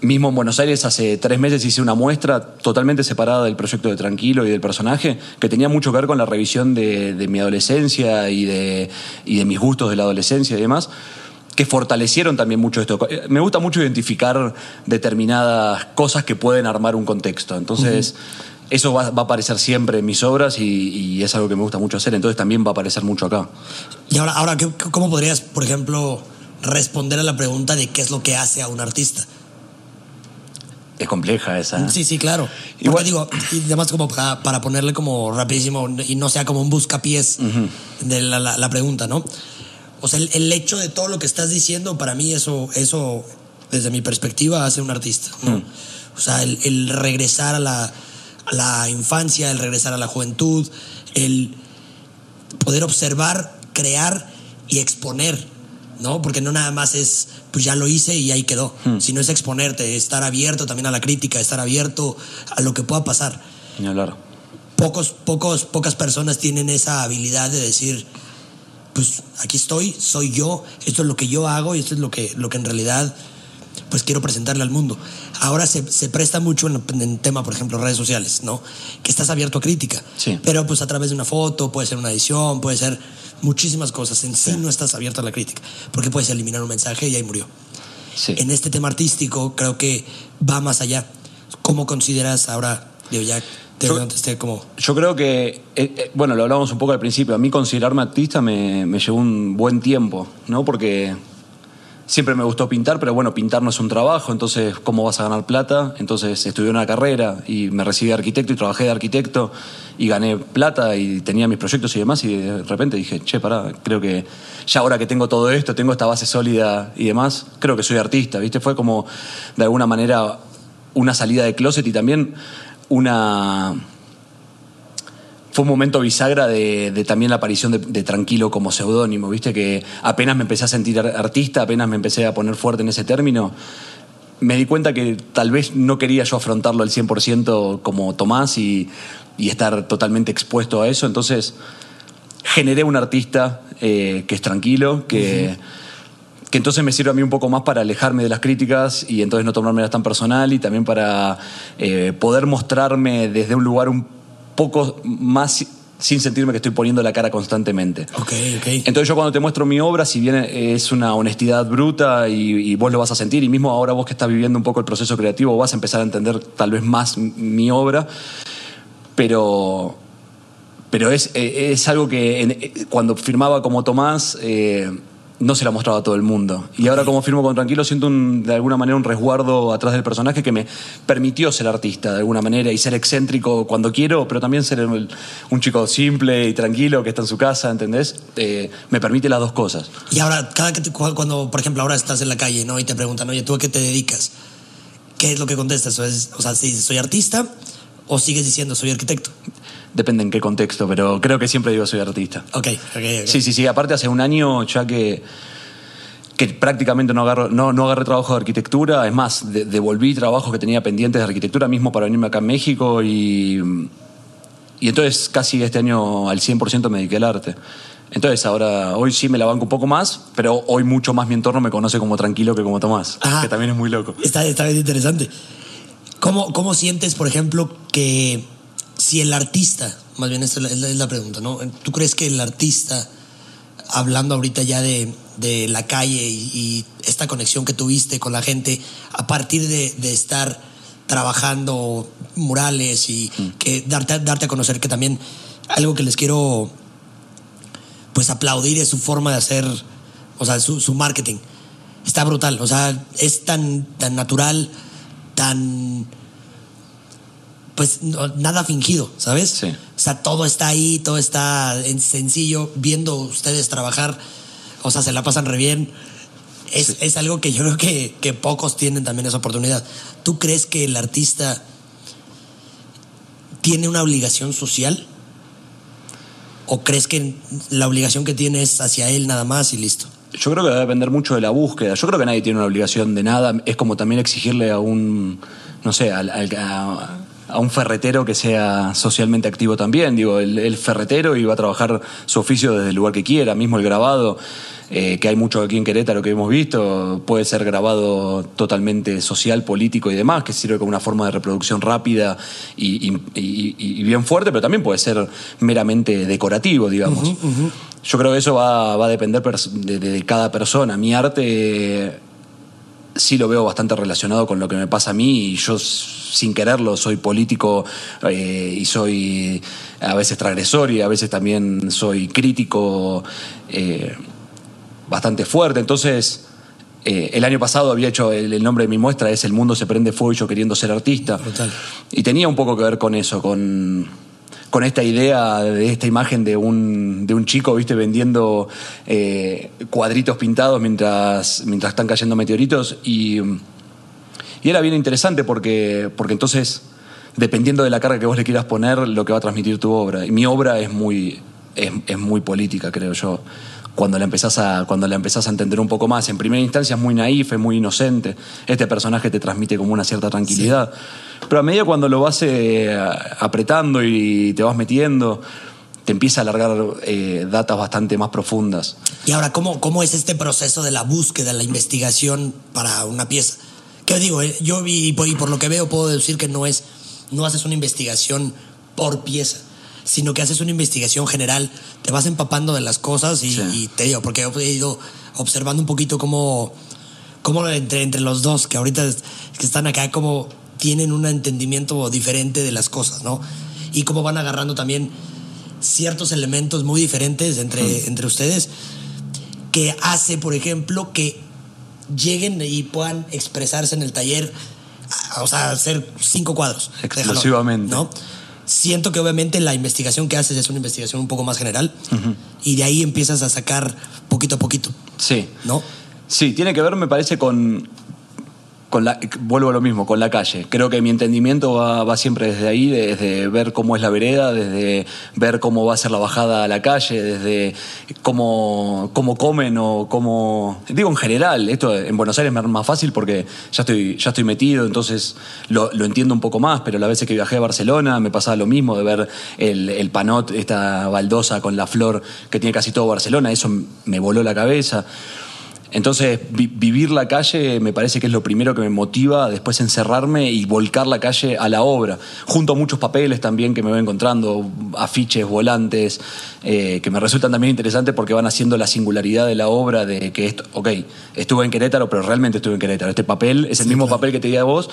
Mismo en Buenos Aires hace tres meses hice una muestra totalmente separada del proyecto de Tranquilo y del personaje, que tenía mucho que ver con la revisión de, de mi adolescencia y de, y de mis gustos de la adolescencia y demás, que fortalecieron también mucho esto. Me gusta mucho identificar determinadas cosas que pueden armar un contexto. Entonces, eso va, va a aparecer siempre en mis obras y, y es algo que me gusta mucho hacer, entonces también va a aparecer mucho acá. Y ahora, ahora ¿qué- ¿cómo podrías, por ejemplo, responder a la pregunta de qué es lo que hace a un artista? Es compleja esa. Sí, sí, claro. Igual- digo, y además como para, para ponerle como rapidísimo y no sea como un buscapiés de la, la- la pregunta, ¿no? O sea, el, el hecho de todo lo que estás diciendo, para mí eso, eso desde mi perspectiva, hace un artista, ¿no? O sea, el, el regresar a la, a la infancia, el regresar a la juventud, el poder observar, crear y exponer, ¿no? Porque no nada más es, pues ya lo hice y ahí quedó, sino es exponerte, estar abierto también a la crítica, estar abierto a lo que pueda pasar. Ni hablar. Pocos, pocos, pocas personas tienen esa habilidad de decir, pues aquí estoy, soy yo, esto es lo que yo hago y esto es lo que, lo que en realidad pues quiero presentarle al mundo. Ahora se, se presta mucho en, en tema, por ejemplo, redes sociales, ¿no? Que estás abierto a crítica. Sí. Pero pues a través de una foto, puede ser una edición, puede ser muchísimas cosas. En sí, no estás abierto a la crítica, porque puedes eliminar un mensaje y ahí murió. Sí. En este tema artístico creo que va más allá. ¿Cómo consideras ahora, digo, ya de Yo- donde esté como... Yo creo que, eh, eh, bueno, lo hablábamos un poco al principio, a mí considerarme artista me, me llevó un buen tiempo, ¿no? Porque siempre me gustó pintar, pero bueno, pintar no es un trabajo, entonces, ¿cómo vas a ganar plata? Entonces estudié una carrera y me recibí de arquitecto y trabajé de arquitecto y gané plata y tenía mis proyectos y demás y de repente dije, che, pará, creo que ya ahora que tengo todo esto, tengo esta base sólida y demás, creo que soy artista, ¿viste? Fue como, de alguna manera, una salida de closet y también una fue un momento bisagra de, de también la aparición de, de Tranquilo como seudónimo, viste que apenas me empecé a sentir ar- artista, apenas me empecé a poner fuerte en ese término, me di cuenta que tal vez no quería yo afrontarlo al 100% como Tomás y, y estar totalmente expuesto a eso, entonces generé un artista eh, que es tranquilo, que, que entonces me sirve a mí un poco más para alejarme de las críticas y entonces no tomármelas tan personal y también para eh, poder mostrarme desde un lugar un poco más sin sentirme que estoy poniendo la cara constantemente. Ok, ok. Entonces yo cuando te muestro mi obra, si bien es una honestidad bruta y, y vos lo vas a sentir, y mismo ahora vos que estás viviendo un poco el proceso creativo, vas a empezar a entender tal vez más mi obra, pero, pero es, eh, es algo que en- eh, cuando firmaba como Tomás eh, no se la mostraba a todo el mundo. Y ahora como firmo con Tranquilo siento un- de alguna manera un resguardo atrás del personaje que me permitió ser artista de alguna manera y ser excéntrico cuando quiero, pero también ser el- un chico simple y tranquilo que está en su casa, ¿entendés? Eh, me permite las dos cosas. Y ahora, cada que te- cu- cuando, por ejemplo, ahora estás en la calle, ¿no? Y te preguntan, oye, ¿tú a qué te dedicas? ¿Qué es lo que contestas? O, es- o sea, si soy artista o sigues diciendo, soy arquitecto. Depende en qué contexto, pero creo que siempre digo soy artista. Ok, ok, ok. Sí, sí, sí. Aparte hace un año ya que, que prácticamente no, agarro, no, no agarré trabajo de arquitectura. Es más, de- devolví trabajos que tenía pendientes de arquitectura mismo para venirme acá a México y, y entonces casi este año al 100% me dediqué al arte. Entonces ahora, hoy sí me la banco un poco más, pero hoy mucho más mi entorno me conoce como tranquilo que como Tomás, Ajá. que también es muy loco. Está, está bien interesante. ¿Cómo, ¿Cómo sientes, por ejemplo, que si el artista, más bien esta es la, es pregunta, ¿no? ¿Tú crees que el artista, hablando ahorita ya de, de la calle y, y esta conexión que tuviste con la gente, a partir de, de estar trabajando murales y que darte, darte a conocer que también algo que les quiero pues aplaudir es su forma de hacer, o sea, su, su marketing. Está brutal, o sea, es tan, tan natural, tan... Pues no- nada fingido, ¿sabes? Sí. O sea, todo está ahí, todo está en sencillo, viendo ustedes trabajar, o sea, se la pasan re bien. Es, es algo que yo creo que, que pocos tienen también esa oportunidad. ¿Tú crees que el artista tiene una obligación social? ¿O crees que la obligación que tiene es hacia él nada más y listo? Yo creo que va a depender mucho de la búsqueda. Yo creo que nadie tiene una obligación de nada. Es como también exigirle a un, no sé, al- al- a, a un ferretero que sea socialmente activo también. Digo, el, el ferretero va a trabajar su oficio desde el lugar que quiera, mismo el grabado, eh, que hay mucho aquí en Querétaro que hemos visto, puede ser grabado totalmente social, político y demás, que sirve como una forma de reproducción rápida y, y- y- y bien fuerte, pero también puede ser meramente decorativo, digamos. Yo creo que eso va, va a depender de, de cada persona. Mi arte sí lo veo bastante relacionado con lo que me pasa a mí y yo sin quererlo soy político eh, y soy a veces transgresor y a veces también soy crítico eh, bastante fuerte. Entonces, eh, el año pasado había hecho el, el nombre de mi muestra es El mundo se prende fuego y yo queriendo ser artista. Brutal. Y tenía un poco que ver con eso, con, con esta idea de esta imagen de un, de un chico, viste, vendiendo eh, cuadritos pintados mientras, mientras están cayendo meteoritos. Y, y era bien interesante porque, porque entonces, dependiendo de la carga que vos le quieras poner, lo que va a transmitir tu obra. Y mi obra es muy, es, es muy política, creo yo. Cuando la, empezás a, cuando la empezás a entender un poco más. En primera instancia es muy naif, es muy inocente. Este personaje te transmite como una cierta tranquilidad. Pero a medida cuando lo vas eh, apretando y te vas metiendo, te empieza a alargar eh, datas bastante más profundas. Y ahora, ¿cómo, ¿cómo es este proceso de la búsqueda, la investigación para una pieza? ¿Qué digo? Eh, Yo vi, y por, y por lo que veo puedo decir que no es, no haces una investigación por pieza, sino que haces una investigación general, te vas empapando de las cosas y, Sí. y te digo, porque he ido observando un poquito cómo, cómo entre, entre los dos, que ahorita es- que están acá, como tienen un entendimiento diferente de las cosas, ¿no? y cómo van agarrando también ciertos elementos muy diferentes entre, entre ustedes que hace, por ejemplo, que lleguen y puedan expresarse en el taller, o sea, hacer cinco cuadros. Exclusivamente. ¿no? Siento que obviamente la investigación que haces es una investigación un poco más general y de ahí empiezas a sacar poquito a poquito. Sí. ¿No? Sí, tiene que ver, me parece, con, con la, vuelvo a lo mismo, con la calle. Creo que mi entendimiento va, va, siempre desde ahí, desde ver cómo es la vereda, desde ver cómo va a ser la bajada a la calle, desde cómo, cómo comen o cómo... Digo, en general, esto en Buenos Aires me es más fácil porque ya estoy, ya estoy metido, entonces lo, lo entiendo un poco más, pero las veces que viajé a Barcelona me pasaba lo mismo de ver el, el panot, esta baldosa con la flor que tiene casi todo Barcelona, eso me voló la cabeza. Entonces, vi vivir la calle me parece que es lo primero que me motiva a después encerrarme y volcar la calle a la obra, junto a muchos papeles también que me voy encontrando, afiches, volantes, eh, que me resultan también interesantes porque van haciendo la singularidad de la obra de que esto, ok, estuve en Querétaro, pero realmente estuve en Querétaro. Este papel es el sí, mismo claro. papel que te di a vos,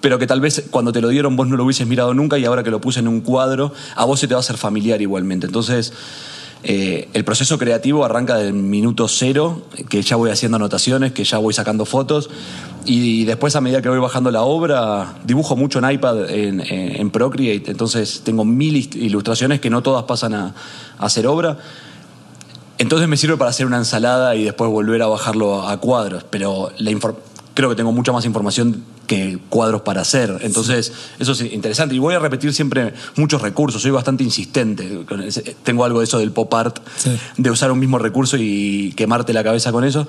pero que tal vez cuando te lo dieron vos no lo hubieses mirado nunca y ahora que lo puse en un cuadro, a vos se te va a hacer familiar igualmente. Entonces, eh, el proceso creativo arranca del minuto cero, que ya voy haciendo anotaciones, que ya voy sacando fotos, y, después a medida que voy bajando la obra, dibujo mucho en iPad, en, Procreate, entonces tengo mil ilustraciones que no todas pasan a, a hacer obra. Entonces me sirve para hacer una ensalada y después volver a bajarlo a cuadros, pero creo que tengo mucha más información que cuadros para hacer. Entonces, eso es interesante. Y voy a repetir siempre muchos recursos. Soy bastante insistente. Tengo algo de eso del pop art, sí. de usar un mismo recurso y quemarte la cabeza con eso.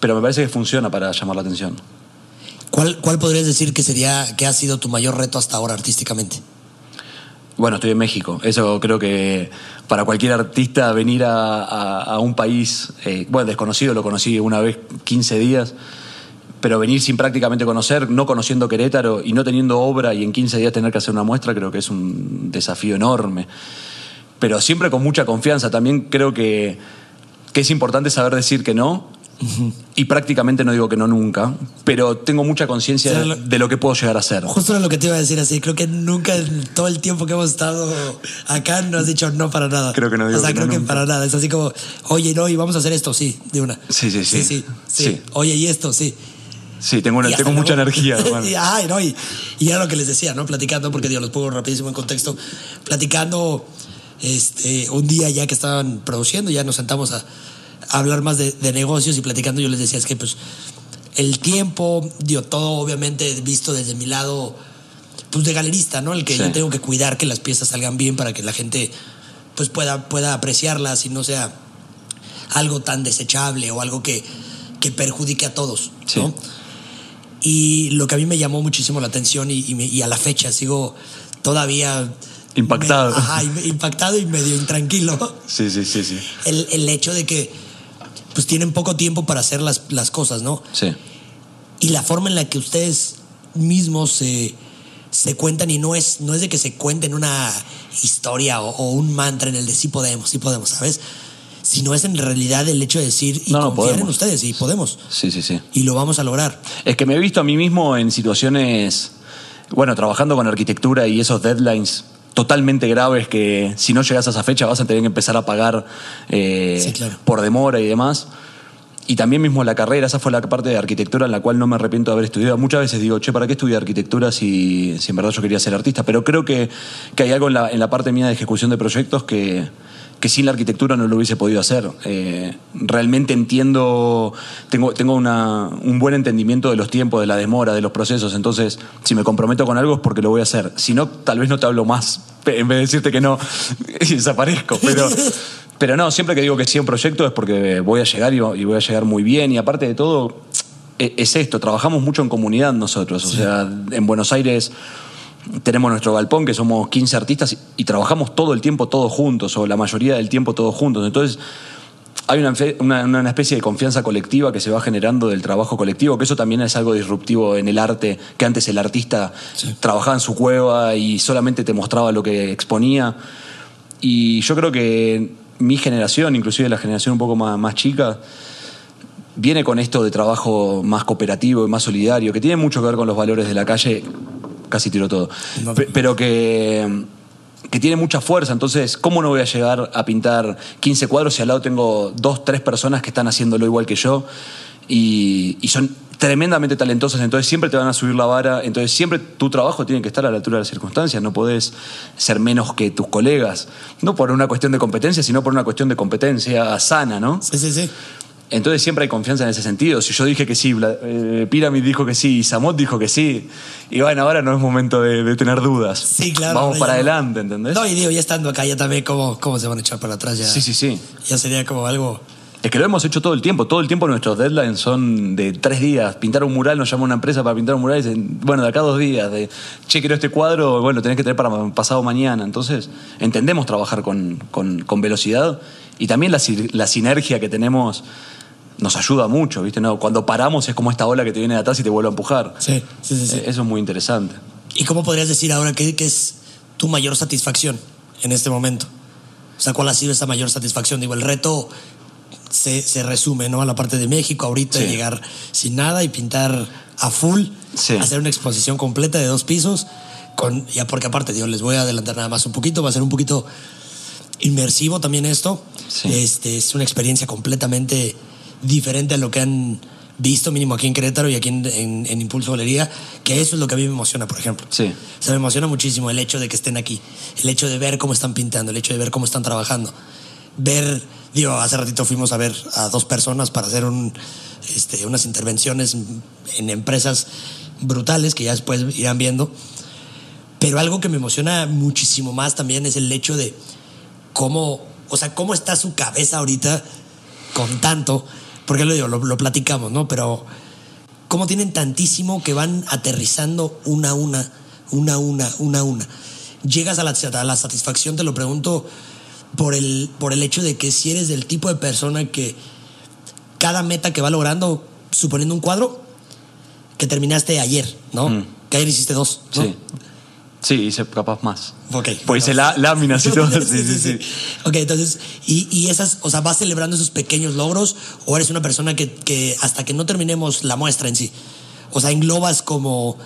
Pero me parece que funciona para llamar la atención. ¿Cuál, cuál podrías decir que sería, que ha sido tu mayor reto hasta ahora artísticamente? Bueno, estoy en México. Eso creo que para cualquier artista venir a, a, a un país, eh, bueno, desconocido, lo conocí una vez 15 días pero venir sin prácticamente conocer, no conociendo Querétaro y no teniendo obra y en 15 días tener que hacer una muestra, creo que es un desafío enorme. Pero siempre con mucha confianza. También creo que, que es importante saber decir que no. Uh -huh. Y prácticamente no digo que no nunca, pero tengo mucha conciencia de, de, lo que puedo llegar a ser. Justo lo que te iba a decir así, creo que nunca en todo el tiempo que hemos estado acá no has dicho no para nada. Creo que no digo O sea, que creo no que nunca. para nada. Es así como, oye, no, y vamos a hacer esto, sí, de una. Sí, sí, sí. Sí, sí, sí. Sí. Oye, y esto, sí. Sí, tengo, una, tengo mucha energía. <laughs> y, ay, no, y, y era lo que les decía, ¿no? Platicando, porque digo, los pongo rapidísimo en contexto. Platicando este, un día ya que estaban produciendo, ya nos sentamos a, a hablar más de, de, negocios y platicando yo les decía, es que pues el tiempo, digo, todo obviamente visto desde mi lado, pues de galerista, ¿no? El que Sí. yo tengo que cuidar que las piezas salgan bien para que la gente pues pueda, pueda apreciarlas y no sea algo tan desechable o algo que, que perjudique a todos, Sí. ¿no? Y lo que a mí me llamó muchísimo la atención y, y, me- y a la fecha sigo todavía... Impactado. me- ajá, impactado y medio intranquilo. Sí, sí, sí, sí. El, el hecho de que pues tienen poco tiempo para hacer las, las cosas, ¿no? Sí. y la forma en la que ustedes mismos se, se cuentan y no es, no es de que se cuenten una historia o, o un mantra en el de sí podemos, sí podemos, ¿sabes? Sino es en realidad el hecho de decir y No, no, confiar en ustedes y podemos Sí, sí, sí. y lo vamos a lograr. Es que me he visto a mí mismo en situaciones, bueno, trabajando con arquitectura y esos deadlines totalmente graves que si no llegas a esa fecha vas a tener que empezar a pagar eh, Sí, claro. por demora y demás. Y también mismo la carrera, esa fue la parte de arquitectura en la cual no me arrepiento de haber estudiado. Muchas veces digo, che, ¿para qué estudiar arquitectura si, si en verdad yo quería ser artista? Pero creo que, que hay algo en la, en la parte mía de ejecución de proyectos que, que sin la arquitectura no lo hubiese podido hacer. Eh, realmente entiendo, tengo, tengo una, un buen entendimiento de los tiempos, de la demora, de los procesos. Entonces, si me comprometo con algo es porque lo voy a hacer. Si no, tal vez no te hablo más. En vez de decirte que no, <laughs> y desaparezco. Pero, pero no, siempre que digo que sí a un proyecto es porque voy a llegar y y voy a llegar muy bien. Y aparte de todo, e- es esto, trabajamos mucho en comunidad nosotros. O sea, en Buenos Aires tenemos nuestro galpón, que somos 15 artistas, y, trabajamos todo el tiempo todos juntos, o la mayoría del tiempo todos juntos. Entonces, hay una, una- una especie de confianza colectiva que se va generando del trabajo colectivo, que eso también es algo disruptivo en el arte, que antes el artista Sí. trabajaba en su cueva y solamente te mostraba lo que exponía. Y yo creo que mi generación, inclusive la generación un poco más, más chica, viene con esto de trabajo más cooperativo y más solidario, que tiene mucho que ver con los valores de la calle, casi tiro todo, No. Pero que, que tiene mucha fuerza. Entonces, ¿cómo no voy a llegar a pintar 15 cuadros si al lado tengo dos, tres personas que están haciéndolo igual que yo? Y, y son tremendamente talentosas, entonces siempre te van a subir la vara, entonces siempre tu trabajo tiene que estar a la altura de las circunstancias, no podés ser menos que tus colegas, no por una cuestión de competencia, sino por una cuestión de competencia sana, ¿no? Sí, sí, sí. Entonces siempre hay confianza en ese sentido. Si yo dije que sí, eh, Pyramid dijo que sí, y Samot dijo que sí, y bueno, ahora no es momento de, de tener dudas. Sí, claro. Vamos para adelante, ¿entendés? No, y digo, ya estando acá, ya también, ¿cómo, cómo se van a echar para atrás? Ya, Sí, sí, sí. ya sería como algo. Es que lo hemos hecho todo el tiempo. Todo el tiempo nuestros deadlines son de tres días. Pintar un mural, nos llama una empresa para pintar un mural y dicen, bueno, de acá dos días. De, che, quiero este cuadro, bueno, tenés que tener para pasado mañana. Entonces, entendemos trabajar con, con- con velocidad y también la, la sinergia que tenemos nos ayuda mucho, ¿viste? No, cuando paramos es como esta ola que te viene de atrás y te vuelve a empujar. Sí, sí, sí. sí. Eh, Eso es muy interesante. ¿Y cómo podrías decir ahora qué, qué es tu mayor satisfacción en este momento? O sea, ¿cuál ha sido esa mayor satisfacción? Digo, el reto se, se resume, ¿no? A la parte de México, ahorita Sí. llegar sin nada y pintar a full, Sí. hacer una exposición completa de dos pisos, con, ya porque aparte, digo, les voy a adelantar nada más un poquito, va a ser un poquito inmersivo también esto. Sí. Este, es una experiencia completamente diferente a lo que han visto, mínimo aquí en Querétaro y aquí en, en- en Impulso Galería, que eso es lo que a mí me emociona, por ejemplo. Sí. O sea, me emociona muchísimo el hecho de que estén aquí, el hecho de ver cómo están pintando, el hecho de ver cómo están trabajando. Ver, digo, hace ratito fuimos a ver a dos personas para hacer un, este, unas intervenciones en empresas brutales que ya después irán viendo. Pero algo que me emociona muchísimo más también es el hecho de cómo, o sea, cómo está su cabeza ahorita con tanto, porque lo digo, lo, lo platicamos, ¿no? Pero cómo tienen tantísimo que van aterrizando una a una, una a una, una a una. Llegas a la, a la satisfacción, te lo pregunto, por el, por el hecho de que si eres del tipo de persona que cada meta que va logrando, suponiendo un cuadro, que terminaste ayer, ¿no? Mm. Que ayer hiciste dos, ¿no? Sí. Sí, hice capaz más. Ok. Pues hice lá- láminas <laughs> y todo. Sí, sí, sí. Ok, entonces, y, y esas, o sea, ¿vas celebrando esos pequeños logros o eres una persona que, que hasta que no terminemos la muestra en sí? O sea, englobas como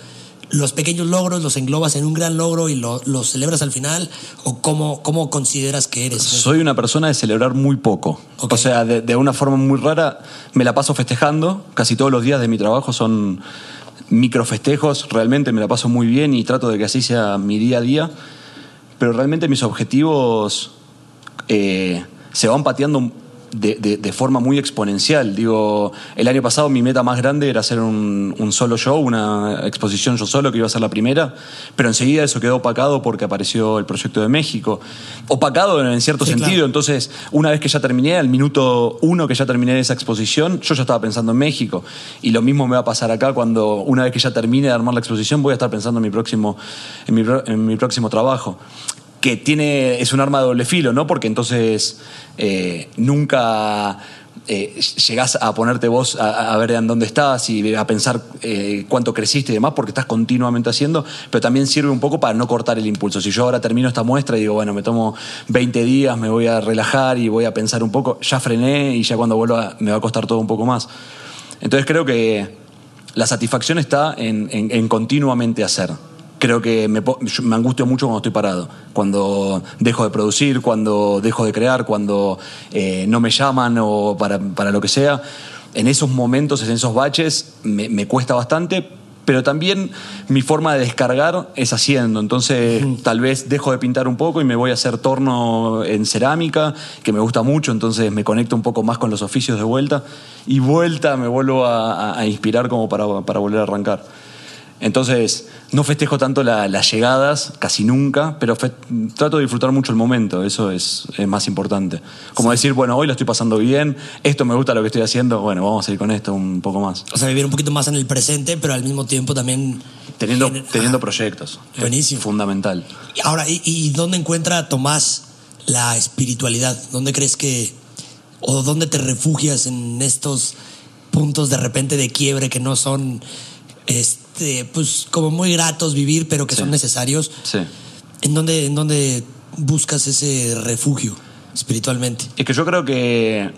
los pequeños logros, los englobas en un gran logro y lo- los celebras al final o cómo, cómo consideras que eres? Soy una persona de celebrar muy poco. Ok. O sea, de, de una forma muy rara, me la paso festejando. Casi todos los días de mi trabajo son microfestejos. Realmente me la paso muy bien y trato de que así sea mi día a día. Pero realmente mis objetivos eh, se van pateando de, de- de forma muy exponencial. Digo, el año pasado mi meta más grande era hacer un, un solo show, una exposición yo solo, que iba a ser la primera, pero enseguida eso quedó opacado porque apareció el proyecto de México. Opacado en cierto Sí, sentido, claro. entonces una vez que ya terminé, al minuto uno que ya terminé esa exposición, yo ya estaba pensando en México. Y lo mismo me va a pasar acá cuando una vez que ya termine de armar la exposición, voy a estar pensando en mi próximo, en mi, en mi próximo trabajo que tiene, es un arma de doble filo, ¿no? Porque entonces eh, nunca eh, llegás a ponerte vos a, ver en dónde estás y a pensar eh, cuánto creciste y demás, porque estás continuamente haciendo, pero también sirve un poco para no cortar el impulso. Si yo ahora termino esta muestra y digo, bueno, me tomo 20 días, me voy a relajar y voy a pensar un poco, ya frené y ya cuando vuelva me va a costar todo un poco más. Entonces creo que la satisfacción está en continuamente hacer. Creo que me, me angustio mucho cuando estoy parado, cuando dejo de producir, cuando dejo de crear, cuando eh, no me llaman o para, para lo que sea. En esos momentos, en esos baches, me, me cuesta bastante, pero también mi forma de descargar es haciendo. Entonces, tal vez dejo de pintar un poco y me voy a hacer torno en cerámica, que me gusta mucho, entonces me conecto un poco más con los oficios de vuelta y vuelta me vuelvo a, a- a inspirar como para, para volver a arrancar. Entonces, no festejo tanto la- las llegadas, casi nunca, pero fe- trato de disfrutar mucho el momento, eso es, es más importante. Como decir, bueno, hoy lo estoy pasando bien, esto me gusta lo que estoy haciendo, bueno, vamos a ir con esto un poco más. O sea, vivir un poquito más en el presente, pero al mismo tiempo también... Teniendo, gener- teniendo Ajá. proyectos. Buenísimo. Fundamental. Ahora, ¿y, y dónde encuentra Tomás la espiritualidad? ¿Dónde crees que... o dónde te refugias en estos puntos de repente de quiebre que no son, este, pues como muy gratos vivir, pero que Sí. son necesarios? Sí. ¿En dónde, ¿En dónde buscas ese refugio espiritualmente? Es que yo creo que,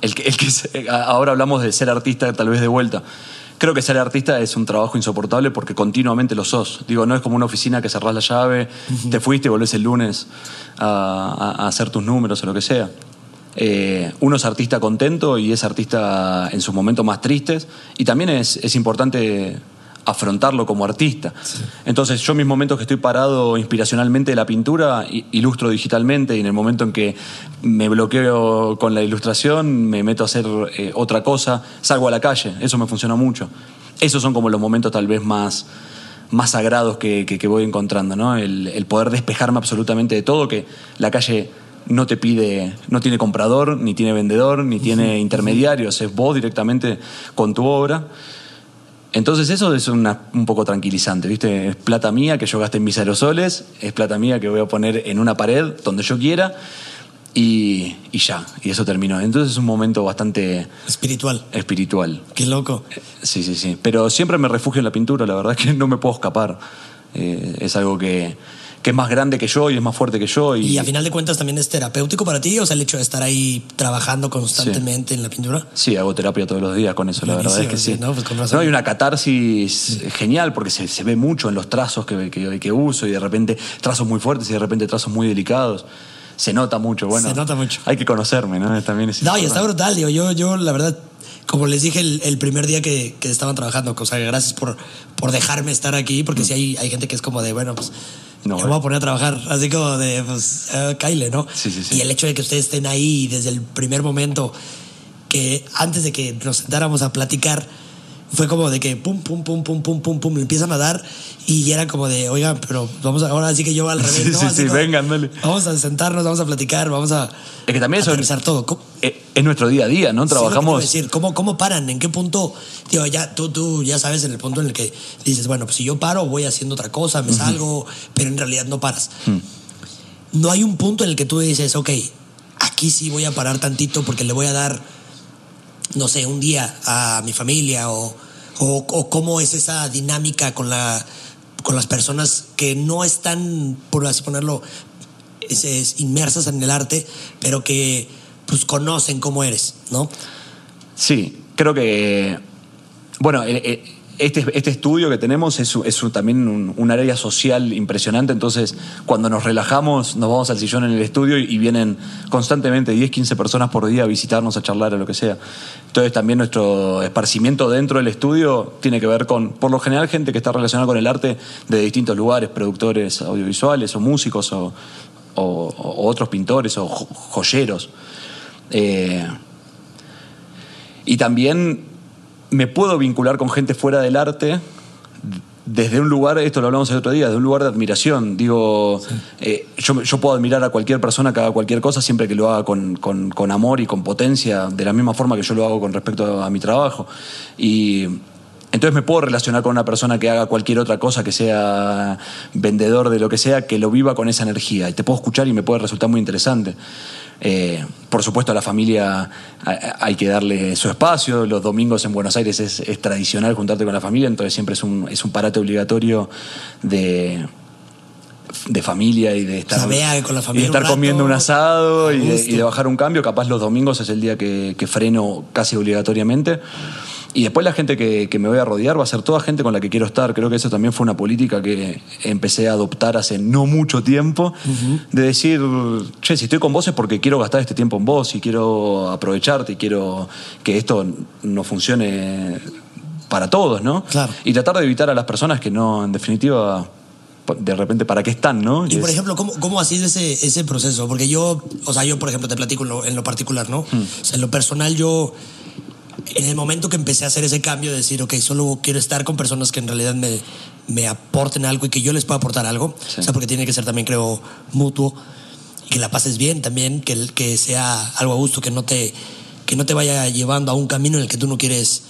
el que, el que se- ahora hablamos de ser artista tal vez de vuelta, Creo que ser artista es un trabajo insoportable porque continuamente lo sos. Digo, no es como una oficina que cerrás la llave, te fuiste y volvés el lunes a, a- a hacer tus números o lo que sea. Eh, uno es artista contento y es artista en sus momentos más tristes y también es, es importante afrontarlo como artista. Entonces yo en mis momentos que estoy parado inspiracionalmente de la pintura, ilustro digitalmente y en el momento en que me bloqueo con la ilustración, me meto a hacer eh, otra cosa, salgo a la calle, eso me funciona mucho. Esos son como los momentos tal vez más, más sagrados que, que- que voy encontrando, ¿no? El, el poder despejarme absolutamente de todo, que la calle no te pide, no tiene comprador, ni tiene vendedor, ni tiene intermediarios, es vos directamente con tu obra. Entonces eso es una- un poco tranquilizante, ¿viste? Es plata mía que yo gaste en mis aerosoles, es plata mía que voy a poner en una pared donde yo quiera y, y ya, y eso terminó. Entonces es un momento bastante Espiritual. espiritual. Qué loco. Sí, sí, sí. Pero siempre me refugio en la pintura, la verdad es que no me puedo escapar. Eh, es algo que, que es más grande que yo y es más fuerte que yo. Y, Y a final de cuentas también es terapéutico para ti, o sea, el hecho de estar ahí trabajando constantemente en la pintura. Sí, hago terapia todos los días con eso, la verdad es que sí. sí, ¿no? Pues con razón. No, hay una catarsis genial porque se, se ve mucho en los trazos que, que, que uso y de repente trazos muy fuertes y de repente trazos muy delicados. Se nota mucho, bueno. Se nota mucho. Hay que conocerme, ¿no? También es No, y está brutal, digo, yo, yo la verdad, como les dije el, el primer día que, que estaban trabajando, o sea, gracias por, por dejarme estar aquí, porque si hay, hay gente que es como de, bueno, pues No, me eh. voy a poner a trabajar, así como de, pues, Kyle, ¿no? Sí, sí, sí. Y el hecho de que ustedes estén ahí desde el primer momento, que antes de que nos sentáramos a platicar, fue como de que pum, pum, pum, pum, pum, pum, pum, me empiezan a dar y era como de, oigan, pero vamos a, ahora sí que yo al <laughs> revés, Sí, ¿no? sí, sí, vengan, dale. Vamos a sentarnos, vamos a platicar, vamos a Es que también eso- aterrizar todo. ¿Cómo- Eh, Es nuestro día a día, ¿no? Sí, lo que te iba a Trabajamos. decir, ¿cómo, ¿cómo paran? ¿En qué punto? Digo, ya, tú, tú ya sabes en el punto en el que dices, bueno, pues si yo paro, voy haciendo otra cosa, me salgo, pero en realidad no paras. Hmm. No hay un punto en el que tú dices, ok, aquí sí voy a parar tantito porque le voy a dar, no sé, un día a mi familia o, o, cómo es esa dinámica con, la, con las personas que no están, por así ponerlo, es inmersas en el arte, pero que pues conocen cómo eres, ¿no? Sí, creo que. Bueno, eh, eh, este, este estudio que tenemos es, también un, área social impresionante, entonces cuando nos relajamos nos vamos al sillón en el estudio y, vienen constantemente 10, 15 personas por día a visitarnos, a charlar, o lo que sea. Entonces también nuestro esparcimiento dentro del estudio tiene que ver con, por lo general, gente que está relacionada con el arte de distintos lugares, productores audiovisuales o músicos o, otros pintores o jo- joyeros. Eh, y también me puedo vincular con gente fuera del arte desde un lugar, esto lo hablamos el otro día, de un lugar de admiración. Digo, eh, yo, yo puedo admirar a cualquier persona que haga cualquier cosa siempre que lo haga con, con- con amor y con potencia, de la misma forma que yo lo hago con respecto a mi trabajo. Y entonces me puedo relacionar con una persona que haga cualquier otra cosa, que sea vendedor de lo que sea, que lo viva con esa energía. Y te puedo escuchar y me puede resultar muy interesante. Eh, por supuesto, a la familia hay que darle su espacio. Los domingos en Buenos Aires es, es tradicional juntarte con la familia, entonces siempre es un, es un parate obligatorio de, de familia y de estar, vea con la familia y de estar un rato, comiendo un asado y de, y de bajar un cambio. Capaz los domingos es el día que, que freno casi obligatoriamente. Y después la gente que, que me voy a rodear va a ser toda gente con la que quiero estar. Creo que eso también fue una política que empecé a adoptar hace no mucho tiempo. De decir, che, si estoy con vos es porque quiero gastar este tiempo en vos y quiero aprovecharte y quiero que esto no funcione para todos, ¿no? Claro. Y tratar de evitar a las personas que no, en definitiva, de repente, ¿para qué están, no? Y por ejemplo, ¿cómo, cómo ha sido ese, ese proceso? Porque yo, o sea, yo por ejemplo te platico en lo, en lo particular, ¿no? Hmm. O sea, en lo personal yo, en el momento que empecé a hacer ese cambio de decir, ok, solo quiero estar con personas que en realidad me, me aporten algo y que yo les pueda aportar algo, Sí. o sea, porque tiene que ser también, creo, mutuo, y que la pases bien también, que, que sea algo a gusto, que no, te, que no te vaya llevando a un camino en el que tú no quieres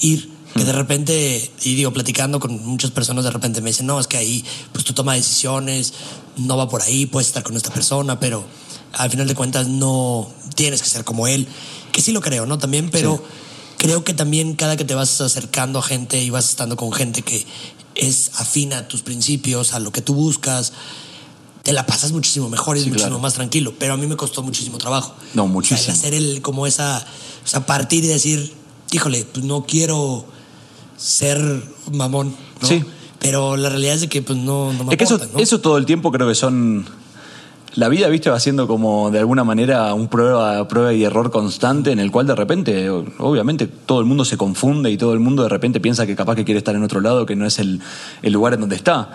ir. Que de repente, y digo, platicando con muchas personas, de repente me dicen, no, es que ahí, pues tú tomas decisiones, no va por ahí, puedes estar con esta persona, pero al final de cuentas no tienes que ser como él. Que sí lo creo, ¿no? También, pero Sí. creo que también cada que te vas acercando a gente y vas estando con gente que es afina a tus principios, a lo que tú buscas, te la pasas muchísimo mejor y es Sí, muchísimo claro. más tranquilo. Pero a mí me costó muchísimo trabajo. No, O sea, muchísimo. el hacer el, como esa, o sea, partir y decir, híjole, pues no quiero ser mamón, ¿no? Sí. Pero la realidad es de que pues no, no me Es que eso, ¿no? eso todo el tiempo creo que son. La vida, viste, va siendo como de alguna manera un prueba, prueba y error constante en el cual de repente, obviamente, todo el mundo se confunde y todo el mundo de repente piensa que capaz que quiere estar en otro lado, que no es el, el lugar en donde está.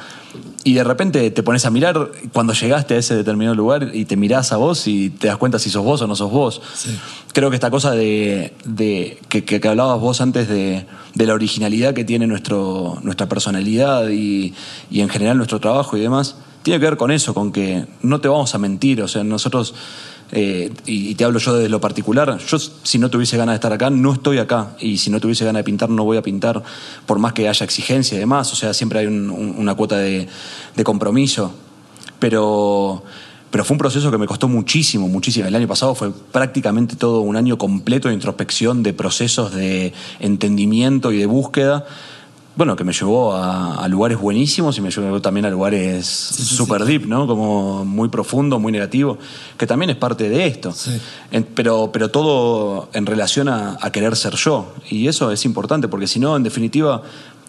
Y de repente te pones a mirar cuando llegaste a ese determinado lugar y te mirás a vos y te das cuenta si sos vos o no sos vos. Sí. Creo que esta cosa de, de- que, que- que hablabas vos antes de, de la originalidad que tiene nuestro, nuestra personalidad y, y en general nuestro trabajo y demás, tiene que ver con eso, con que no te vamos a mentir. O sea, nosotros, eh, y, y te hablo yo desde lo particular, yo si no tuviese ganas de estar acá, no estoy acá. Y si no tuviese ganas de pintar, no voy a pintar, por más que haya exigencia y demás. O sea, siempre hay un- un- una cuota de, de compromiso. Pero, pero fue un proceso que me costó muchísimo, muchísimo. El año pasado fue prácticamente todo un año completo de introspección, de procesos de entendimiento y de búsqueda. Bueno, que me llevó a, a lugares buenísimos y me llevó también a lugares sí, super deep, ¿no? Como muy profundo, muy negativo, que también es parte de esto. Sí. En- pero, pero todo en relación a, a querer ser yo. Y eso es importante, porque si no, en definitiva,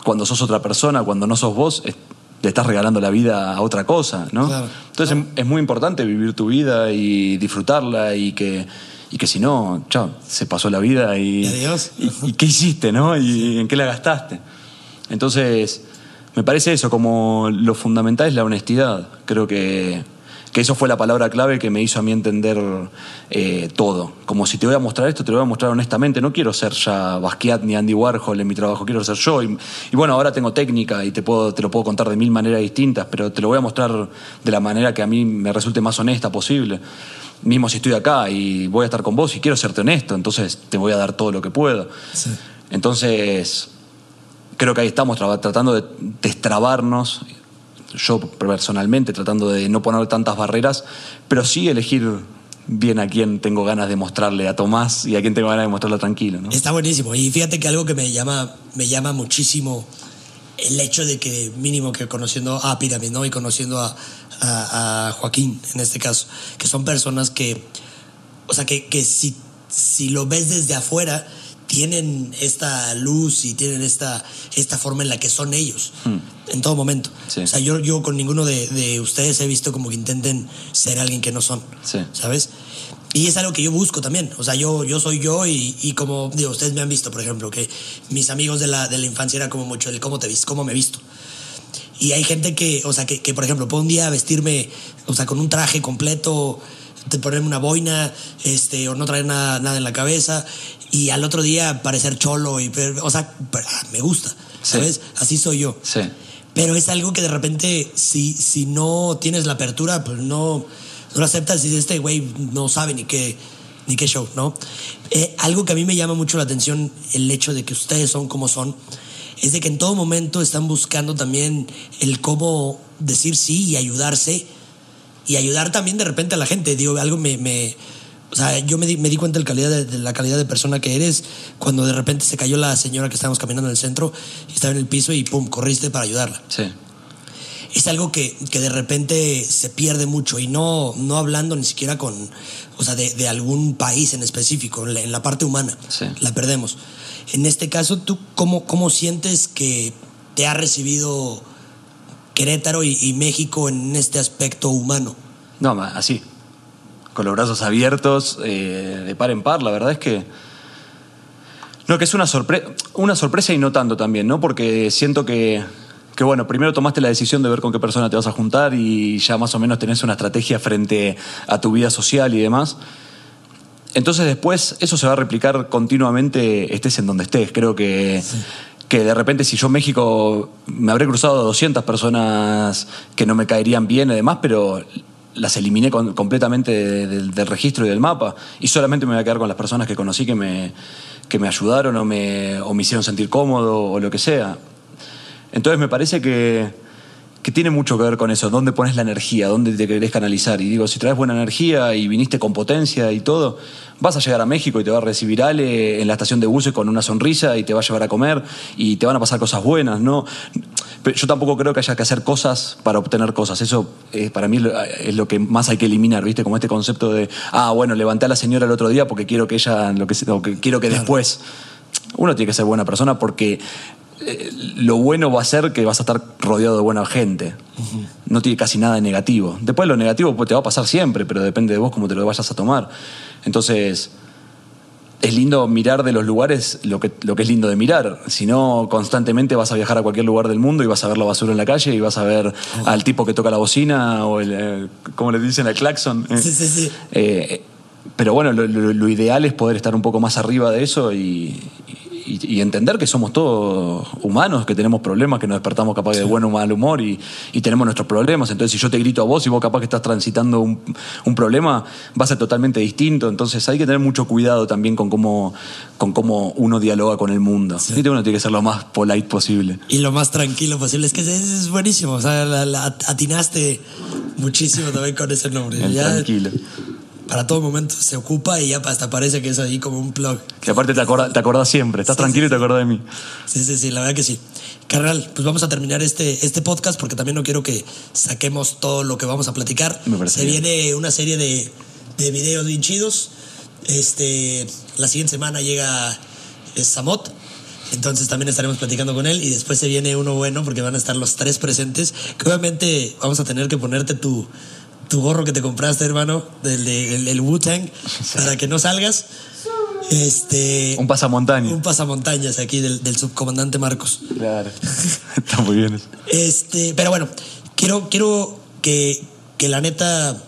cuando sos otra persona, cuando no sos vos, es- le estás regalando la vida a otra cosa, ¿no? Claro. Entonces es- es muy importante vivir tu vida y disfrutarla y que, y que si no, chao, se pasó la vida y, Y adiós. y, y qué hiciste, ¿no? Y en qué la gastaste. Entonces, me parece eso, como lo fundamental es la honestidad. Creo que, que eso fue la palabra clave que me hizo a mí entender eh, todo. Como si te voy a mostrar esto, te lo voy a mostrar honestamente. No quiero ser ya Basquiat ni Andy Warhol en mi trabajo, quiero ser yo. Y, y bueno, ahora tengo técnica y te, puedo, te lo puedo contar de mil maneras distintas, pero te lo voy a mostrar de la manera que a mí me resulte más honesta posible. Mismo si estoy acá y voy a estar con vos y quiero serte honesto, entonces te voy a dar todo lo que puedo. Sí. Entonces, creo que ahí estamos tratando de destrabarnos, yo personalmente tratando de no poner tantas barreras, pero sí elegir bien a quién tengo ganas de mostrarle a Tomás y a quién tengo ganas de mostrarle tranquilo. Está buenísimo. Y fíjate que algo que me llama, me llama muchísimo el hecho de que, mínimo que conociendo a Pirámide, ¿no? Y conociendo a Joaquín, en este caso, que son personas que, o sea, que, que si, si lo ves desde afuera, tienen esta luz y tienen esta, esta forma en la que son ellos, en todo momento. Sí. O sea, yo, yo con ninguno de, de ustedes he visto como que intenten ser alguien que no son, Sí. ¿sabes? Y es algo que yo busco también. O sea, yo, yo soy yo y, y como, digo, ustedes me han visto, por ejemplo, que mis amigos de la, de la infancia era como mucho el cómo te vis, cómo me visto. Y hay gente que, o sea, que, que, por ejemplo, puedo un día vestirme, o sea, con un traje completo, ponerme una boina, este, o no traer nada, nada en la cabeza, y al otro día parecer cholo, y, o sea, ah, me gusta, Sí. ¿sabes? Así soy yo. Sí. Pero es algo que de repente, si, si no tienes la apertura, pues no, no lo aceptas y dices, este güey no sabe ni qué, ni qué show, ¿no? Eh, algo que a mí me llama mucho la atención, el hecho de que ustedes son como son, es de que en todo momento están buscando también el cómo decir sí y ayudarse y ayudar también de repente a la gente. Digo, algo me... me o sea, yo me di, me di cuenta de la, calidad de, de la calidad de persona que eres cuando de repente se cayó la señora que estábamos caminando en el centro y estaba en el piso y pum, corriste para ayudarla Sí. es algo que, que de repente se pierde mucho y no, no hablando ni siquiera con, o sea, de, de algún país en específico, en la, en la parte humana, Sí. la perdemos. En este caso, ¿tú cómo, cómo sientes que te ha recibido Querétaro y, y México en este aspecto humano? No, así. Con los brazos abiertos, eh, de par en par. La verdad es que. No, que es una, sorpre una sorpresa y no tanto también, ¿no? Porque siento que, que, bueno, primero tomaste la decisión de ver con qué persona te vas a juntar y ya más o menos tenés una estrategia frente a tu vida social y demás. Entonces después eso se va a replicar continuamente, estés en donde estés. Creo que, que de repente si yo en México me habré cruzado 200 personas que no me caerían bien y demás, pero las eliminé completamente de- del- del registro y del mapa. Y solamente me voy a quedar con las personas que conocí que me, que me ayudaron o me, o me hicieron sentir cómodo o lo que sea. Entonces me parece que, que tiene mucho que ver con eso, dónde pones la energía, dónde te querés canalizar. Y digo, si traes buena energía y viniste con potencia y todo, vas a llegar a México y te va a recibir Ale en la estación de buses con una sonrisa y te va a llevar a comer y te van a pasar cosas buenas, ¿no? Pero yo tampoco creo que haya que hacer cosas para obtener cosas. Eso para mí es lo- que más hay que eliminar, ¿viste? Como este concepto de, ah, bueno, levanté a la señora el otro día porque quiero que ella, lo que quiero que después. Uno tiene que ser buena persona porque eh, lo bueno va a ser que vas a estar rodeado de buena gente. No tiene casi nada de negativo. Después lo negativo pues, te va a pasar siempre, pero depende de vos cómo te lo vayas a tomar. Entonces, es lindo mirar de los lugares lo que, lo que es lindo de mirar. Si no, constantemente vas a viajar a cualquier lugar del mundo y vas a ver la basura en la calle y vas a ver al tipo que toca la bocina o el, eh, ¿cómo le dicen? El claxon. Sí, sí, sí. eh, pero bueno, lo, lo- lo ideal es poder estar un poco más arriba de eso y, y- y entender que somos todos humanos, que tenemos problemas, que nos despertamos capaz de buen o mal humor y, y tenemos nuestros problemas. Entonces, si yo te grito a vos y vos capaz que estás transitando un, un problema, va a ser totalmente distinto. Entonces, hay que tener mucho cuidado también con cómo, con cómo uno dialoga con el mundo. ¿Viste? Uno tiene que ser lo más polite posible. Y lo más tranquilo posible. Es que es, es buenísimo. O sea, la- la atinaste muchísimo también con ese nombre. El Ya tranquilo. Para todo momento se ocupa y ya hasta parece que es ahí como un plug. Que aparte te acordás, te siempre. Estás Sí, tranquilo sí, y te acordás de mí. Sí, sí, sí, la verdad que sí. Carnal, pues vamos a terminar este, este podcast porque también no quiero que saquemos todo lo que vamos a platicar. Me parece Se bien. viene una serie de, de videos bien chidos. Este, la siguiente semana llega Samot. Entonces también estaremos platicando con él y después se viene uno bueno porque van a estar los tres presentes. Que obviamente vamos a tener que ponerte tu, tu gorro que te compraste, hermano, del de- el, el Wu-Tang, para que no salgas. Este, Un pasamontaña. un pasamontañas aquí del, del subcomandante Marcos. Claro. <laughs> Está muy bien eso. Este, pero bueno, quiero, quiero que, que la neta,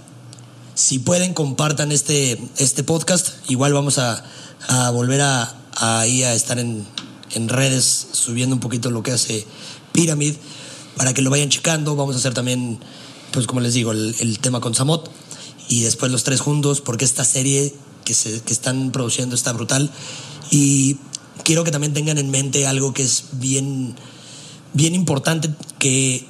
si pueden, compartan este, este podcast. Igual vamos a, a volver a, a, ahí a estar en, en redes subiendo un poquito lo que hace Pyramid para que lo vayan checando. Vamos a hacer también, pues como les digo, el, el tema con Samot y después los tres juntos, porque esta serie que, se, que están produciendo está brutal. Y quiero que también tengan en mente algo que es bien, bien importante, que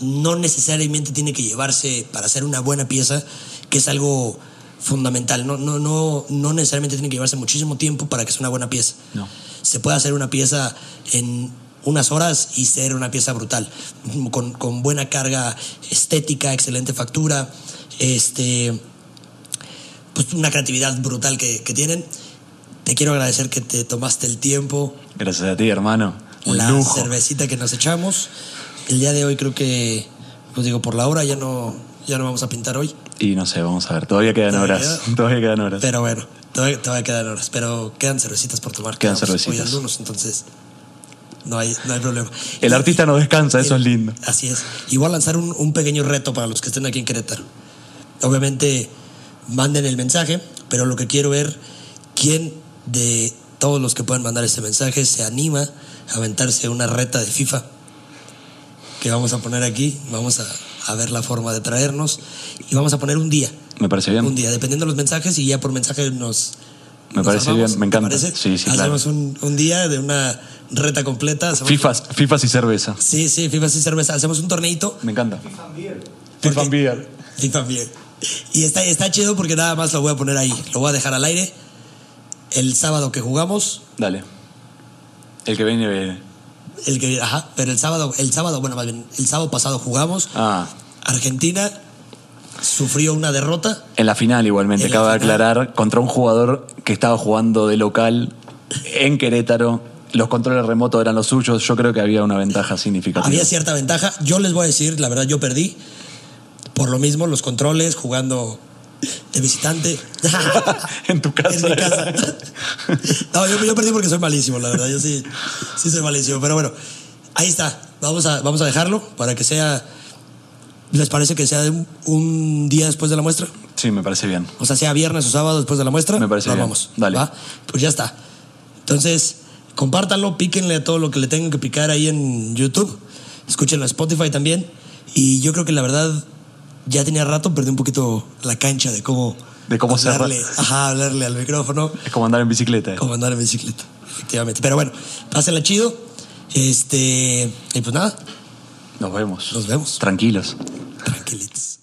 no necesariamente tiene que llevarse para hacer una buena pieza, que es algo fundamental. No, no, no, no necesariamente tiene que llevarse muchísimo tiempo para que sea una buena pieza. No. Se puede hacer una pieza en unas horas y ser una pieza brutal, con, con buena carga estética, excelente factura, este, pues una creatividad brutal que, que tienen. Te quiero agradecer que te tomaste el tiempo, Gracias a ti, hermano. Un la lujo. cervecita que nos echamos. El día de hoy creo que, pues digo, por la hora ya no, ya no vamos a pintar hoy. Y no sé, vamos a ver. Todavía quedan Todavía horas. queda. <laughs> Todavía quedan horas. Pero bueno, todavía, todavía quedan horas. Pero quedan cervecitas por tomar. Quedan cervecitas. Hoy algunos, entonces no hay, no hay problema. El artista no descansa, eso es lindo. Así es. Y voy a lanzar un, un pequeño reto para los que estén aquí en Querétaro. Obviamente, manden el mensaje, pero lo que quiero ver, quién de todos los que puedan mandar este mensaje se anima a aventarse una reta de FIFA que vamos a poner aquí. Vamos a, a ver la forma de traernos y vamos a poner un día. Me parece bien. Un día, dependiendo de los mensajes, y ya por mensaje nos. Me nos parece armamos, bien, me ¿te encanta. parece? Sí, sí, claro. Hacemos un, un día de una reta completa. Fifas, fifas y cerveza. un- sí, sí, FIFA y cerveza. Hacemos un torneito Me encanta. Porque- FIFA Beer. Y también. Y está, está chido porque nada más lo voy a poner ahí. Lo voy a dejar al aire. El sábado que jugamos, Dale. El que viene, viene. el que ajá, pero el sábado, el sábado, bueno, más bien, el sábado pasado jugamos. Ah, Argentina sufrió una derrota. en la final igualmente, acaba de aclarar, contra un jugador que estaba jugando de local en Querétaro. Los controles remotos eran los suyos. Yo creo que había una ventaja significativa. Había cierta ventaja. Yo les voy a decir, la verdad, yo perdí. Por lo mismo, los controles, jugando de visitante. <laughs> en tu casa. en mi casa. No, yo, yo perdí porque soy malísimo, la verdad. Yo sí, sí soy malísimo. Pero bueno, ahí está. Vamos a, vamos a dejarlo para que sea. ¿Les parece que sea un, un día después de la muestra? Sí, me parece bien. O sea, sea viernes o sábado después de la muestra. Me parece bien. vamos. Dale. ¿va? Pues ya está. Entonces, compártanlo, píquenle a todo lo que le tengan que picar ahí en YouTube. Escúchenlo en Spotify también. Y yo creo que la verdad, ya tenía rato, perdí un poquito la cancha de cómo. De cómo cerrar. hablarle, Ajá, hablarle al micrófono. Es como andar en bicicleta. Como andar en bicicleta, efectivamente. Pero bueno, pásenla chido. Este. Y pues nada, Nos vemos. nos vemos. Tranquilos. Tranquilitz.